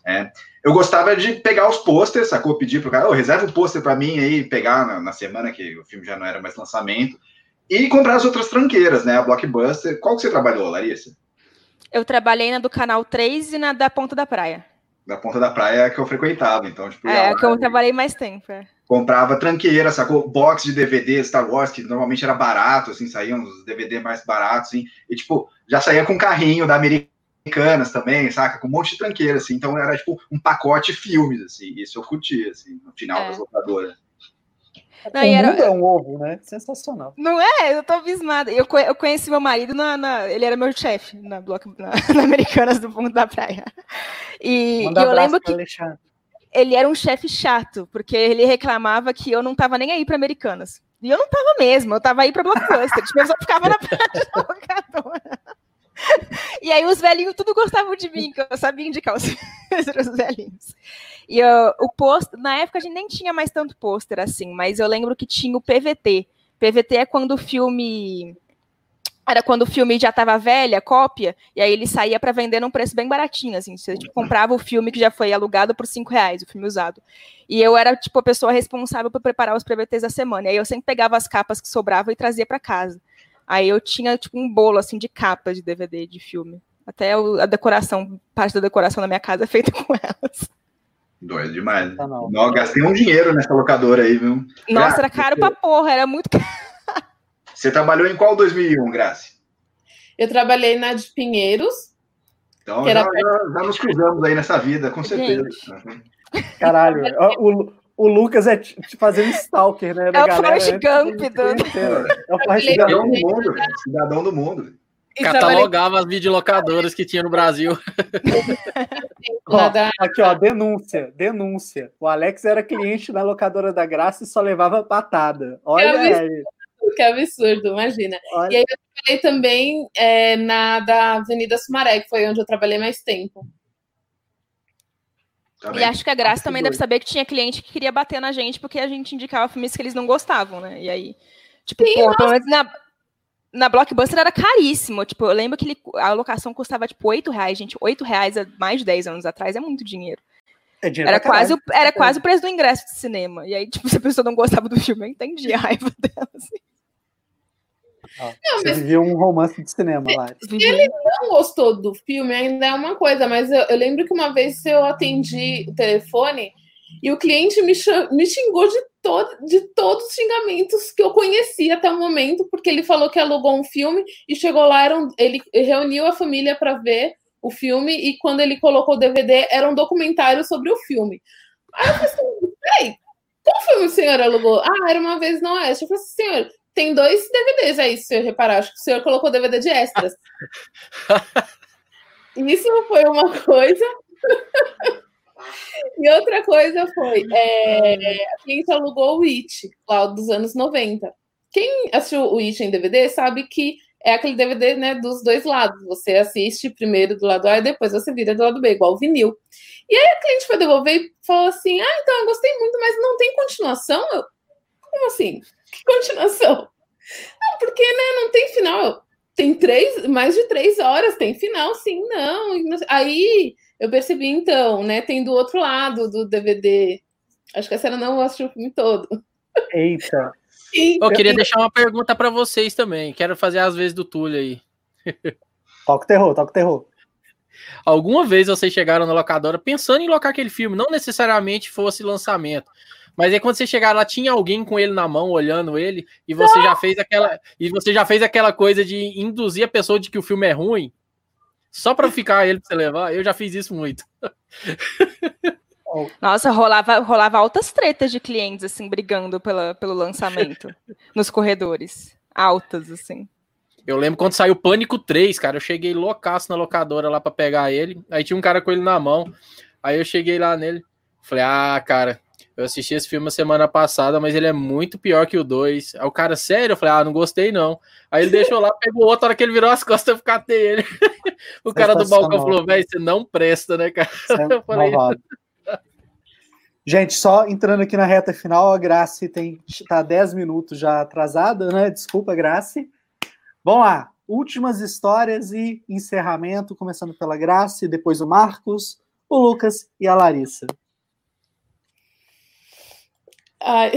É. Eu gostava de pegar os pôsteres, sacou? Pedir pro cara, oh, reserva o pôster para mim aí, pegar na, na, semana que o filme já não era mais lançamento, e comprar as outras tranqueiras, né? A Blockbuster. Qual que você trabalhou, Larissa? Eu trabalhei na do Canal 3 e na da Ponta da Praia. Da Ponta da Praia que eu frequentava, então, tipo... É, a que eu trabalhei mais tempo, é. Comprava tranqueira, sacou? Box de DVD Star Wars, que normalmente era barato, assim, saíam os DVD mais baratos, assim, e, tipo, já saía com carrinho da Americanas também, saca? Com um monte de tranqueira, assim, então era, tipo, um pacote filmes, assim, isso eu curtia, assim, no final é. das locadoras. Não, o era... mundo é um ovo, né? Sensacional. Não é? Eu tô abismada. Eu, eu conheci meu marido na, na ele era meu chefe na, bloco, na, na Americanas do Fundo da Praia. E, e eu lembro que Alexandre. ele era um chefe chato, porque ele reclamava que eu não tava nem aí para Americanas. E eu não tava mesmo, eu tava aí para Blockbuster. tipo, eu só ficava na praia locadora. E aí os velhinhos tudo gostavam de mim, que eu sabia indicar os, os velhinhos. E uh, o pôster, na época a gente nem tinha mais tanto pôster assim, mas eu lembro que tinha o PVT. PVT é quando o filme era quando o filme já estava velha, cópia, e aí ele saía para vender num preço bem baratinho, assim, você tipo, comprava o filme que já foi alugado por cinco reais, o filme usado. E eu era, tipo, a pessoa responsável por preparar os PVTs da semana, e aí eu sempre pegava as capas que sobravam e trazia para casa. Aí eu tinha, tipo, um bolo, assim, de capas de DVD de filme. Até a decoração, parte da decoração da minha casa é feita com elas. Doido demais. Tá não. não, gastei um dinheiro nessa locadora aí, viu? Nossa, era caro pra porra, era muito caro. Você trabalhou em qual 2001, Graça? Eu trabalhei na de Pinheiros. Então já, já, já, nos cruzamos aí nessa vida, com certeza. Gente. Caralho, o, o Lucas é fazendo stalker, né? É o Forrest Gump do... É o Forrest Cidadão do mundo, cidadão do mundo. Catalogava as videolocadoras que tinha no Brasil. ó, aqui, ó, denúncia, denúncia. O Alex era cliente da locadora da Graça e só levava patada. Olha que aí. Que absurdo, imagina. Olha. E aí eu trabalhei também é, na da Avenida Sumaré, que foi onde eu trabalhei mais tempo. Tá e acho que a Graça também deve saber que tinha cliente que queria bater na gente porque a gente indicava filmes que eles não gostavam, né? E aí, tipo, Sim, pô, pelo menos na, na Blockbuster era caríssimo. Tipo, eu lembro que ele, a alocação custava, tipo, 8 reais, gente. 8 reais há mais de 10 anos atrás é muito dinheiro. É dinheiro era quase, o, era é. quase o preço do ingresso de cinema. E aí, tipo, se a pessoa não gostava do filme, eu entendi a raiva dela, assim. Não, você mas... vivia um romance de cinema lá. Se ele não gostou do filme, ainda é uma coisa, mas eu, eu lembro que uma vez eu atendi o telefone e o cliente me, me xingou de, todo, de todos os xingamentos que eu conhecia até o momento, porque ele falou que alugou um filme e chegou lá, era um, ele reuniu a família para ver o filme e quando ele colocou o DVD era um documentário sobre o filme. Aí eu falei assim, peraí, qual filme o senhor alugou? Ah, era uma vez no Oeste. Eu falei assim, senhor, tem dois DVDs aí, se o senhor reparar. Acho que o senhor colocou DVD de extras. Isso foi uma coisa. E outra coisa foi, é, a gente alugou o It, lá dos anos 90. Quem assistiu o It em DVD sabe que é aquele DVD né, dos dois lados. Você assiste primeiro do lado A e depois você vira do lado B, igual o vinil. E aí a cliente foi devolver e falou assim: Ah, então eu gostei muito, mas não tem continuação? Eu, Como assim? Que continuação? Não, porque né, não tem final. Tem três, mais de três horas, tem final, sim, não. Aí eu percebi, então, né? Tem do outro lado do DVD. Acho que a cena não assistiu o filme todo. Eita. Eu queria deixar uma pergunta para vocês também. Quero fazer às vezes do Túlio aí. Toca o terror, toca o terror. Alguma vez vocês chegaram na locadora pensando em locar aquele filme, não necessariamente fosse lançamento, mas aí quando você chegar lá tinha alguém com ele na mão olhando ele e você não. já fez aquela e você já fez aquela coisa de induzir a pessoa de que o filme é ruim só para ficar ele para você levar, eu já fiz isso muito. Nossa, rolava, rolava altas tretas de clientes, assim, brigando pela, pelo lançamento nos corredores. Altas, assim. Eu lembro quando saiu Pânico 3, cara, eu cheguei loucaço na locadora lá para pegar ele. Aí tinha um cara com ele na mão. Aí eu cheguei lá nele. Falei, ah, cara, eu assisti esse filme semana passada, mas ele é muito pior que o 2. Aí o cara, sério? Eu falei, ah, não gostei não. Aí ele deixou lá, pegou outro, hora que ele virou as costas, eu catei ele. O cara do balcão falou, velho, você não presta, né, cara? É eu falei, Gente, só entrando aqui na reta final, a Grace tem, tá 10 minutos já atrasada, né? Desculpa, Grace. Vamos lá. Últimas histórias e encerramento, começando pela Grace, depois o Marcos, o Lucas e a Larissa. Ai,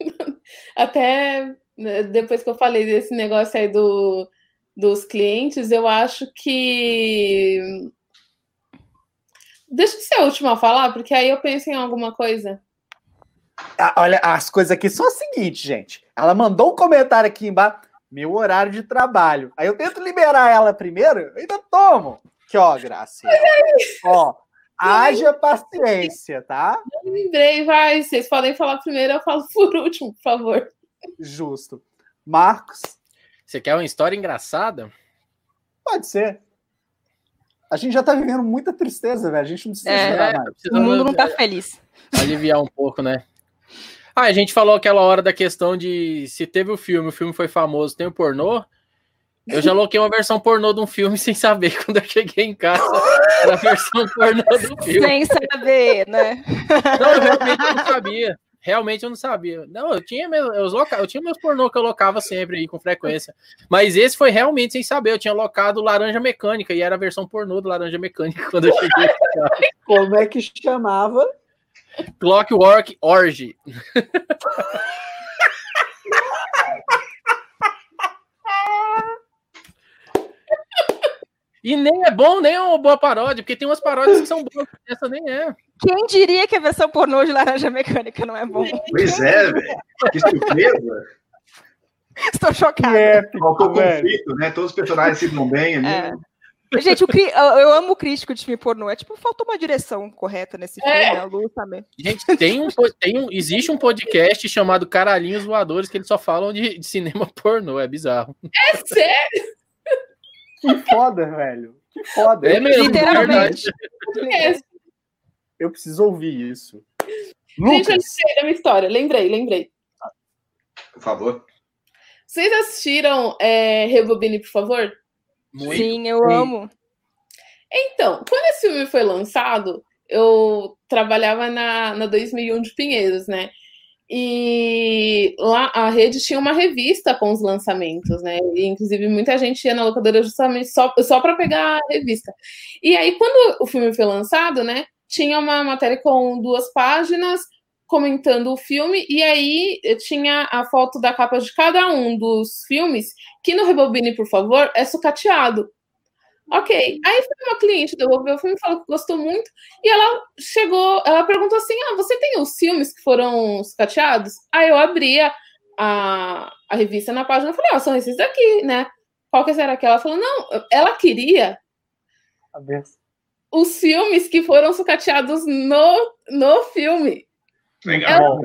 até né, depois que eu falei desse negócio aí do, dos clientes, eu acho que Deixa eu ser a última a falar, porque aí eu penso em alguma coisa. Olha, as coisas aqui são as seguintes, gente. Ela mandou um comentário aqui embaixo. Meu horário de trabalho. Aí eu tento liberar ela primeiro, eu ainda tomo. Que ó, Graça. Ó, haja paciência, tá? Eu lembrei, vai. Vocês podem falar primeiro, eu falo por último, por favor. Justo. Marcos. Você quer uma história engraçada? Pode ser. A gente já tá vivendo muita tristeza, velho. A gente não precisa é, mais. O mundo não tá feliz. Aliviar um pouco, né? Ah, a gente falou aquela hora da questão de se teve o filme, o filme foi famoso, tem o pornô. Eu já loquei uma versão pornô de um filme sem saber. Quando eu cheguei em casa, era a versão pornô do filme. Sem saber, né? Não, eu realmente não sabia. Realmente eu não sabia. Não, eu tinha meus, eu, loca, eu tinha meus pornô que eu locava sempre aí, com frequência. Mas esse foi realmente sem saber. Eu tinha locado Laranja Mecânica e era a versão pornô do Laranja Mecânica quando eu cheguei. Como é que chamava? Clockwork Orgy. E nem é bom, nem é uma boa paródia, porque tem umas paródias que são boas, essa nem é. Quem diria que a versão pornô de Laranja Mecânica não é bom? Pois é, velho. Que surpresa. Estou chocada. É, Faltou conflito, né? Todos os personagens se dão bem ali. É. Gente, o, eu amo o crítico de filme pornô. É tipo, faltou uma direção correta nesse filme, é. a Lu também. Gente, tem um, tem um, existe um podcast chamado Caralhinhos Voadores que eles só falam de, de cinema pornô. É bizarro. É sério? Que foda, velho. Que foda. É mesmo, Literalmente. Eu preciso ouvir isso. Lucas. Gente, eu uma história. Lembrei, lembrei. Por favor. Vocês assistiram é, Rebobine, por favor? Muito. Sim, eu Sim. amo. Então, quando esse filme foi lançado, eu trabalhava na, na 2001 de Pinheiros, né? E lá a rede tinha uma revista com os lançamentos, né? E, inclusive, muita gente ia na locadora justamente só, só para pegar a revista. E aí, quando o filme foi lançado, né? Tinha uma matéria com duas páginas comentando o filme, e aí tinha a foto da capa de cada um dos filmes, que no Rebobine, por favor, é sucateado. Ok. Aí foi uma cliente devolveu o filme, falou que gostou muito, e ela chegou, ela perguntou assim: Ah, você tem os filmes que foram sucateados? Aí eu abri a, a, revista na página e falei: Ah, são esses daqui, né? Qual que será que ela falou? Não, ela queria os filmes que foram sucateados no, no filme. Legal. Ela,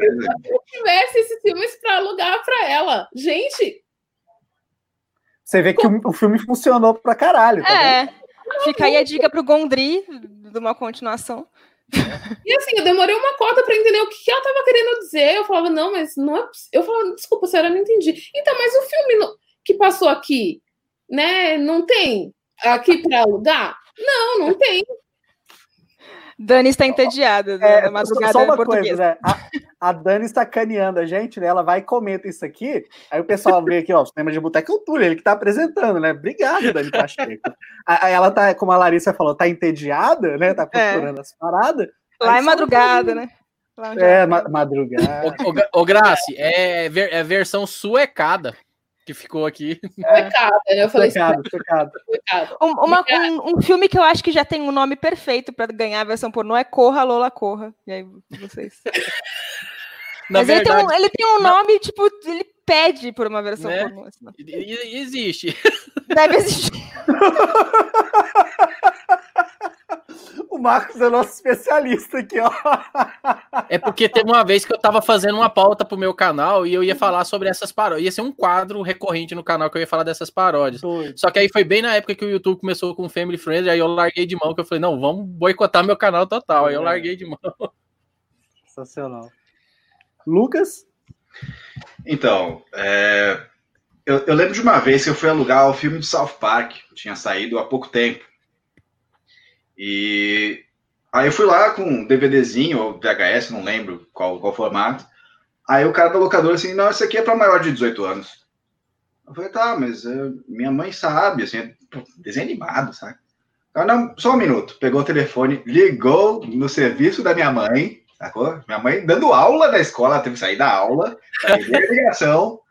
eu tivesse esses filmes para alugar para ela. Gente, você vê que o, o filme funcionou pra caralho. Tá é. Vendo? Fica aí a dica pro Gondry de uma continuação. E assim, eu demorei uma cota para entender o que, ela tava querendo dizer. Eu falava, não, mas não é. Eu falava, desculpa, senhora, não entendi. Então, mas o filme no... que passou aqui, né, não tem aqui para alugar? Não, não tem. Dani está entediada é, madrugada só uma coisa, né? a, a, Dani está caneando a gente, né? Ela vai e comenta isso aqui. Aí o pessoal vê aqui, ó, o cinema de boteco é o Túlio, ele que está apresentando, né? Obrigado, Dani Pacheco. Aí ela tá, como a Larissa falou, tá entediada, né? Tá é. procurando é. as paradas. Lá é madrugada, né? É, ma madrugada. Ô, ô, Grace, é, ver, é versão suecada que ficou aqui. Pecado, né? Eu falei pecado, pecado. Um, uma, um, um, filme que eu acho que já tem um nome perfeito para ganhar a versão pornô é Corra, Lola, Corra. E aí, vocês. Mas verdade, ele, tem um, ele tem um nome, tipo, ele pede por uma versão né? pornô. Assim, existe. Deve existir. O Marcos é nosso especialista aqui, ó. É porque teve uma vez que eu tava fazendo uma pauta pro meu canal e eu ia falar sobre essas paródias. Ia ser um quadro recorrente no canal que eu ia falar dessas paródias. Doido. Só que aí foi bem na época que o YouTube começou com Family Friendly, aí eu larguei de mão, que eu falei, não, vamos boicotar meu canal total. Aí eu larguei de mão. Sensacional. Lucas? Então, é, eu, eu, lembro de uma vez que eu fui alugar o filme do South Park, tinha saído há pouco tempo. E aí eu fui lá com um DVDzinho ou VHS, não lembro qual, qual formato. Aí o cara da locadora assim, não, isso aqui é para maior de 18 anos. Eu falei, tá, mas uh, minha mãe sabe, assim, é desenho animado, sabe? Ah, não, só um minuto. Pegou o telefone, ligou no serviço da minha mãe, sacou? Minha mãe dando aula na escola, teve que sair da aula, a ligação,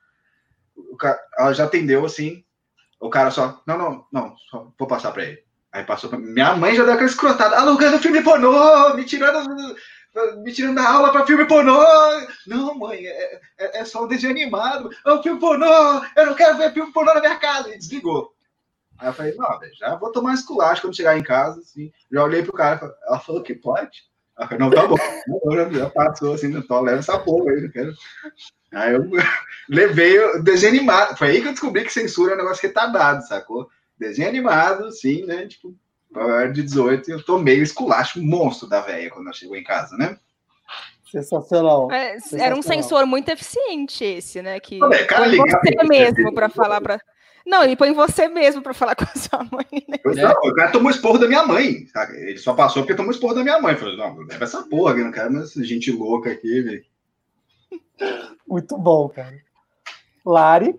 cara, ela já atendeu assim, o cara só, não, não, não, só vou passar para ele. Aí passou pra minha mãe já deu aquela escrotada, alugando filme pornô, me tirando, me tirando da aula para filme pornô. Não, mãe, é, é, é só um desenho animado, é um filme pornô, eu não quero ver filme pornô na minha casa. E desligou. Aí eu falei, não, já vou tomar esculacho quando chegar em casa, assim. Já olhei pro cara, ela falou que pode. Ela falou, não, tá bom, já passou, assim, não leva essa porra aí, não quero. Aí eu levei o desenho animado. Foi aí que eu descobri que censura é um negócio retardado, sacou? Desenho animado, sim, né? Tipo, maior de 18, eu tomei o esculacho monstro da velha quando ela chegou em casa, né? Sensacional. É, Sensacional. Era um sensor muito eficiente esse, né? Que Olha, cara, você mesmo para falar para não, ele põe você mesmo para falar com a sua mãe. Né? Pois não, o cara tomou esporro da minha mãe. Sabe? Ele só passou porque tomou esporro da minha mãe. Falou, não, leva essa porra, não quero mais gente louca aqui, velho. Muito bom, cara. Lari?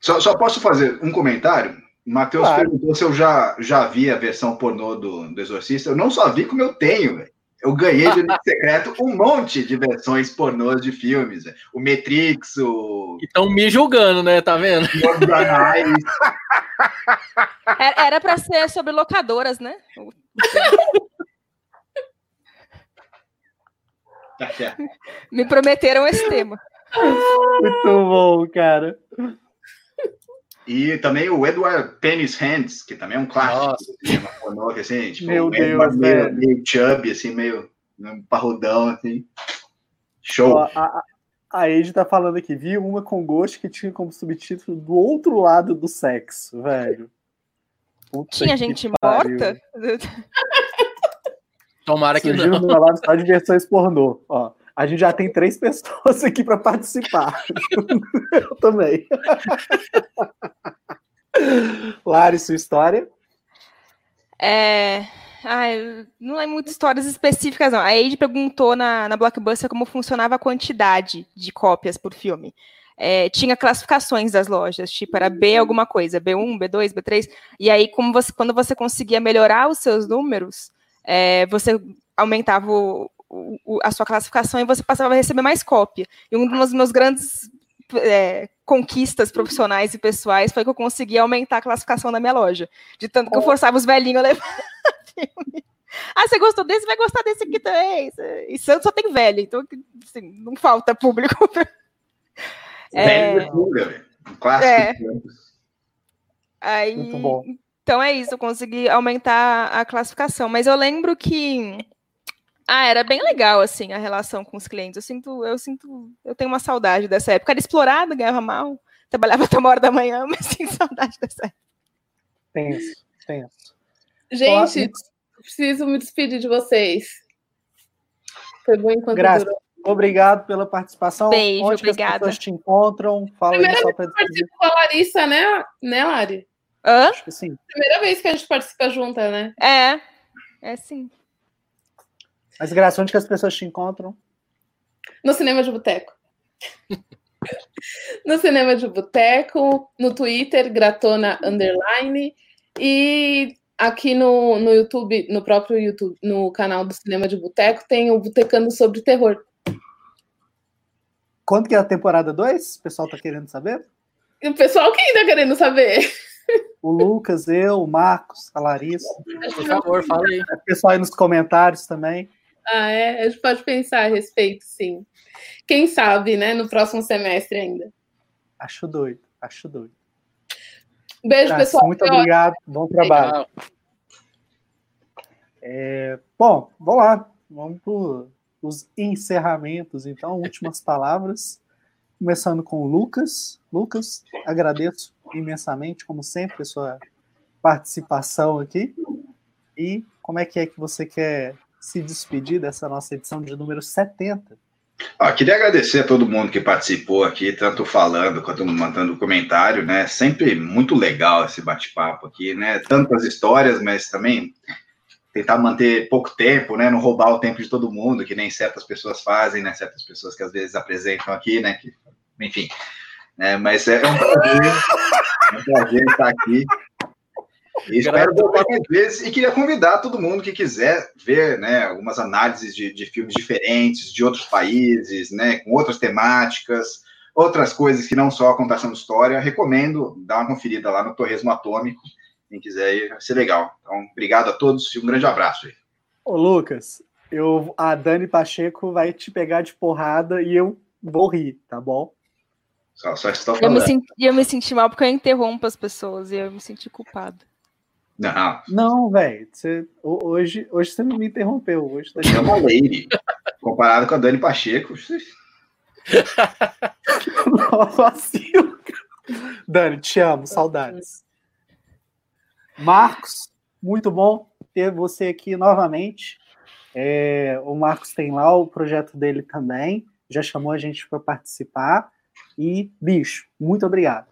Só, só posso fazer um comentário? O Matheus claro. perguntou se eu já, já vi a versão pornô do, do Exorcista. Eu não só vi como eu tenho, velho. Eu ganhei de secreto um monte de versões pornôs de filmes. Véio. O Matrix, o. Estão me julgando, né? Tá vendo? Era para ser sobre locadoras, né? Tá Me prometeram esse tema. Muito bom, cara. E também o Edward Penis Hands, que também é um clássico cinema pornô, assim, tipo, Meu Deus, meio, meio chubby, assim, meio um parrudão, assim. Show. Ó, a, a Ed tá falando aqui, vi uma com gosto que tinha como subtítulo do outro lado do sexo, velho. Puta tinha gente morta? Tomara que Surgiu não. Surgiu live só de versões pornô. Ó, a gente já tem três pessoas aqui para participar. Eu também. Lari, sua história? É. Não é muitas histórias específicas, não. A Aide perguntou na, na Blockbuster como funcionava a quantidade de cópias por filme. É, tinha classificações das lojas, tipo, era B alguma coisa, B1, B2, B3, e aí, como você, quando você conseguia melhorar os seus números, é, você aumentava o, o, a sua classificação e você passava a receber mais cópia. E um dos meus grandes é, conquistas profissionais e pessoais foi que eu consegui aumentar a classificação da minha loja. De tanto que eu forçava os velhinhos a levar filme. Ah, você gostou desse? Vai gostar desse aqui também. E Santos só tem velho, então assim, não falta público. É, é, um clássico. É. Aí, Muito bom. Então é isso, eu consegui aumentar a classificação. Mas eu lembro que ah, era bem legal assim a relação com os clientes. Eu sinto, eu sinto, eu tenho uma saudade dessa época. Era explorado, ganhava mal, trabalhava até uma hora da manhã, mas tenho saudade dessa época. Tenso, tenso. Gente, preciso me despedir de vocês. Foi bom enquanto Graças. durou. Obrigado pela participação. Beijo, Onde obrigada. as pessoas te encontram? Fala Primeira aí só para despedir. com a Larissa, né, né Lari? Hã? Acho que sim. Primeira vez que a gente participa junta, né? É, é sim. Mas, Graça, onde que as pessoas te encontram? No Cinema de Boteco. no Cinema de Boteco, no Twitter, Gratona Underline, e aqui no, no YouTube, no próprio YouTube, no canal do Cinema de Boteco, tem o Botecando sobre Terror. Quanto que é a temporada 2? O pessoal tá querendo saber? O pessoal quem tá querendo saber? O Lucas, eu, o Marcos, a Larissa. Por favor, fala aí. O pessoal aí nos comentários também. Ah, é? A gente pode pensar a respeito, sim. Quem sabe, né? No próximo semestre ainda. Acho doido, acho doido. Beijo, Graças, pessoal. Muito obrigado, bom trabalho. É, bom, vamos lá. Vamos para os encerramentos, então, últimas palavras. Começando com o Lucas. Lucas, agradeço imensamente, como sempre, a sua participação aqui. E como é que é que você quer se despedir dessa nossa edição de número 70 Ah, queria agradecer a todo mundo que participou aqui, tanto falando quanto mandando comentário, né? Sempre muito legal esse bate-papo aqui, né? Tantas histórias, mas também tentar manter pouco tempo, né? Não roubar o tempo de todo mundo, que nem certas pessoas fazem, né? Certas pessoas que às vezes apresentam aqui, né? Que, enfim. Né? Mas é um prazer, é um prazer estar aqui. E espero voltar mais vezes. E queria convidar todo mundo que quiser ver né, algumas análises de, de filmes diferentes, de outros países, né, com outras temáticas, outras coisas que não só a contação de história. Recomendo dar uma conferida lá no Torresmo Atômico. Quem quiser ir, vai ser legal. Então, obrigado a todos e um grande abraço aí. Ô, Lucas, eu, a Dani Pacheco vai te pegar de porrada e eu vou rir, tá bom? Só, só estou Eu me, senti, eu me senti mal porque eu interrompo as pessoas e eu me senti culpada. Não, Não, velho. Hoje, hoje você não me interrompeu. Hoje tá uma lady. Comparado com a Dani Pacheco. vacilo. Dani, te amo, saudades. Marcos, muito bom ter você aqui novamente. É, o Marcos tem lá o projeto dele também, já chamou a gente para participar. E, bicho, muito obrigado.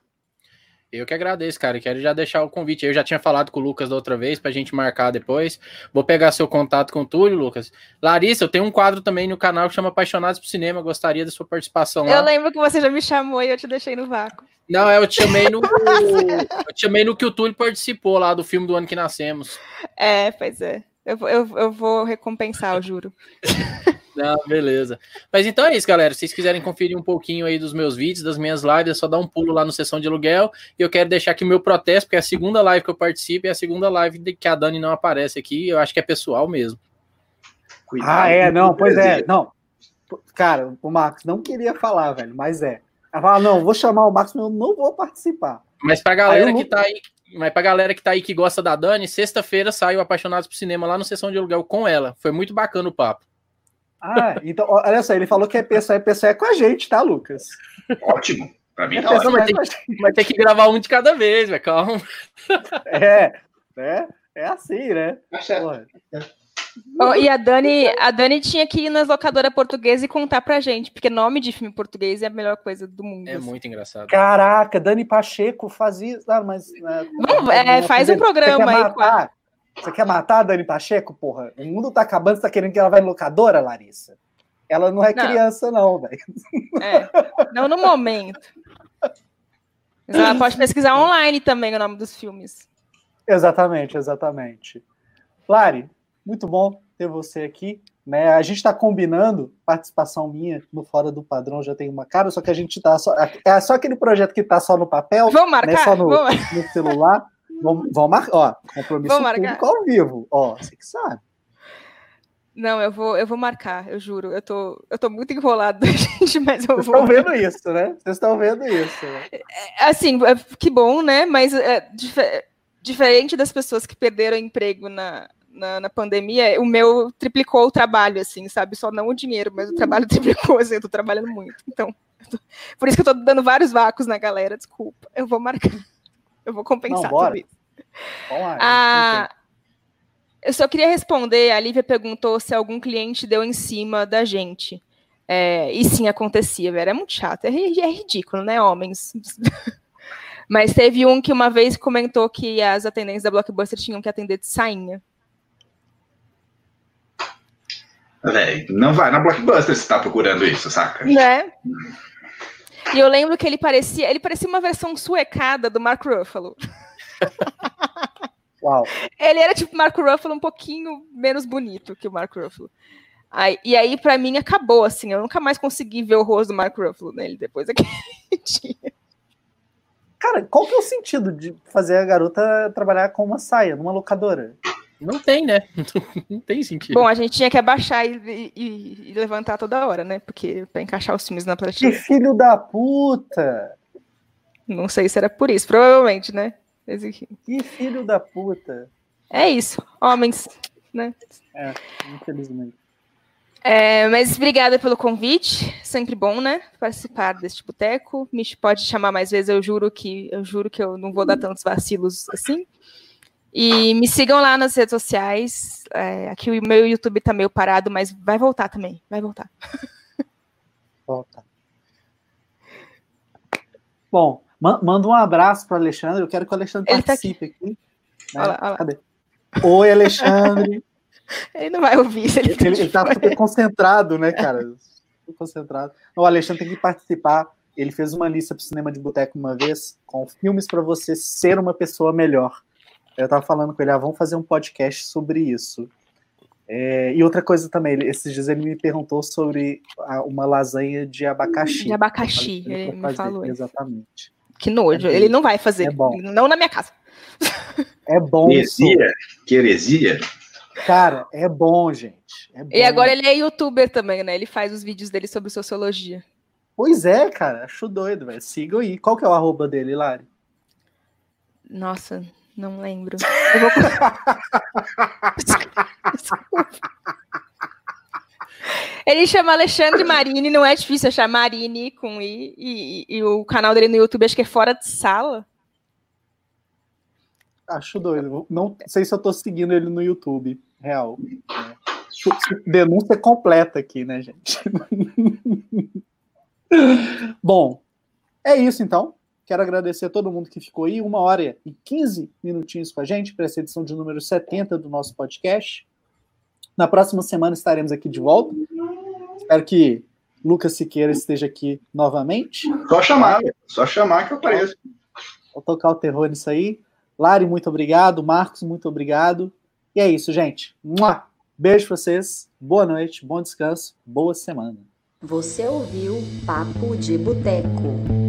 Eu que agradeço, cara. Quero já deixar o convite. Eu já tinha falado com o Lucas da outra vez pra gente marcar depois. Vou pegar seu contato com o Túlio, Lucas. Larissa, eu tenho um quadro também no canal que chama Apaixonados por Cinema. Gostaria da sua participação lá. Eu lembro que você já me chamou e eu te deixei no vácuo. Não, eu te chamei no. eu te chamei no que o Túlio participou lá do filme do ano que nascemos. É, pois é. Eu, vou- eu, eu vou recompensar, eu juro. Não, beleza. Mas então é isso, galera. Se vocês quiserem conferir um pouquinho aí dos meus vídeos, das minhas lives, é só dar um pulo lá no Sessão de Aluguel. E eu quero deixar aqui o meu protesto, porque é a segunda live que eu participo e é a segunda live de que a Dani não aparece aqui. Eu acho que é pessoal mesmo. Cuidado Ah, é, não, pois é, não. Cara, o Marcos não queria falar, velho, mas é. Ela fala, não, vou chamar o Marcos, mas eu não vou participar. Mas pra galera que tá aí, mas pra galera que tá aí que gosta da Dani, sexta-feira saiu Apaixonados por Cinema lá no Sessão de Aluguel com ela. Foi muito bacana o papo. Ah, então, olha só, ele falou que é pessoal, é pessoal é com a gente, tá, Lucas? Ótimo. Pra mim É tá ótimo. é a gente. Vai ter que gravar um de cada vez, velho. Calma. É, é, é assim, né? Tá. Ó, e a Dani, a Dani tinha que ir nas locadoras portuguesas e contar pra gente, porque nome de filme português é a melhor coisa do mundo. É assim. muito engraçado. Caraca, Dani Pacheco fazia. Ah, mas. é, Vamos, é, faz um programa aí com matar, Você quer matar a Dani Pacheco, porra? O mundo tá acabando, você tá querendo que ela vá em locadora, Larissa? Ela não é Não. criança, não, velho. É, não no momento. Mas ela pode pesquisar online também o nome dos filmes. Exatamente, exatamente. Lari, muito bom ter você aqui. Né? A gente está combinando participação minha no Fora do Padrão, já tem uma cara, só que a gente tá só. É só aquele projeto que tá só no papel, Vamos né? marcar? Só no, Vamos- no celular. Vamos marcar, ó, compromisso Vamos marcar. público ao vivo. Ó, você que sabe. Não, eu vou, eu vou marcar, eu juro. Eu tô, eu tô muito enrolada, gente, mas eu Vocês vou. estão vendo isso, né? Vocês estão vendo isso. né? Assim, é, que bom, né? Mas é, dife- diferente das pessoas que perderam emprego na, na, na pandemia, o meu triplicou o trabalho, assim, sabe? Só não o dinheiro, mas o trabalho triplicou, assim, eu tô trabalhando muito. Então, tô- por isso que eu tô dando vários vácuos na galera, desculpa. Eu vou marcar. Eu vou compensar Não, bora. tudo isso. Vamos. Ah, eu só queria responder. A Lívia perguntou se algum cliente deu em cima da gente. É, e sim, acontecia, velho. É muito chato. É, é ridículo, né, homens? Mas teve um que uma vez comentou que as atendentes da Blockbuster tinham que atender de sainha. Véi, não vai na Blockbuster se tá procurando isso, saca? Né? E eu lembro que ele parecia, ele parecia uma versão suecada do Mark Ruffalo. Uau. Ele era tipo Mark Ruffalo um pouquinho menos bonito que o Mark Ruffalo. Aí, e aí, pra mim, acabou, assim. Eu nunca mais consegui ver o rosto do Mark Ruffalo nele depois daquele dia. Cara, qual que é o sentido de fazer a garota trabalhar com uma saia numa locadora? Não tem, né? Não tem sentido. Bom, a gente tinha que abaixar e, e- e levantar toda hora, né? Porque pra encaixar os filmes na Que prateleira. filho da puta! Não sei se era por isso, provavelmente, né? Que filho da puta! É isso, homens, né? Infelizmente. É, mas obrigada pelo convite, sempre bom, né? Participar deste boteco. Me pode chamar mais vezes, eu juro que eu juro que eu não vou dar tantos vacilos assim. E me sigam lá nas redes sociais. É, aqui o meu YouTube tá meio parado, mas vai voltar também. Vai voltar. Volta. Bom, manda um abraço para Alexandre. Eu quero que o Alexandre Ele tá participe tá aqui. aqui né? olha lá, olha lá. Cadê? Oi, Alexandre. ele não vai ouvir. Ele, ele, ele tá super concentrado, né, cara? Super concentrado. O Alexandre tem que participar. Ele fez uma lista para cinema de boteco uma vez com filmes para você ser uma pessoa melhor. Eu estava falando com ele, ah, vamos fazer um podcast sobre isso. É, e outra coisa também, esses dias ele me perguntou sobre a, uma lasanha de abacaxi. De abacaxi, ele, ele me fazer, falou. Exatamente. Que nojo, é ele não vai fazer. É bom. Não na minha casa. É bom. Heresia? Que heresia? Cara, é bom, gente. É bom. E agora ele é youtuber também, né? Ele faz os vídeos dele sobre sociologia. Pois é, cara. Acho doido, velho. Sigam aí. Qual que é o arroba dele, Lari? Nossa, não lembro. Eu vou... Ele chama Alexandre Marini, não é difícil achar Marini com I, e, e, e, o canal dele no YouTube acho que é Fora de Sala. Acho doido. Não sei se eu tô seguindo ele no YouTube, real. É. Denúncia completa aqui, né, gente? Bom, é isso então. Quero agradecer a todo mundo que ficou aí, uma hora e 15 minutinhos com a gente para essa edição de número 70 do nosso podcast. Na próxima semana estaremos aqui de volta. Espero que Lucas Siqueira esteja aqui novamente. Só chamar, só chamar que eu apareço. Vou tocar o terror nisso aí. Lari, muito obrigado. Marcos, muito obrigado. E é isso, gente. Beijo pra vocês. Boa noite, bom descanso, boa semana. Você ouviu Papo de Boteco.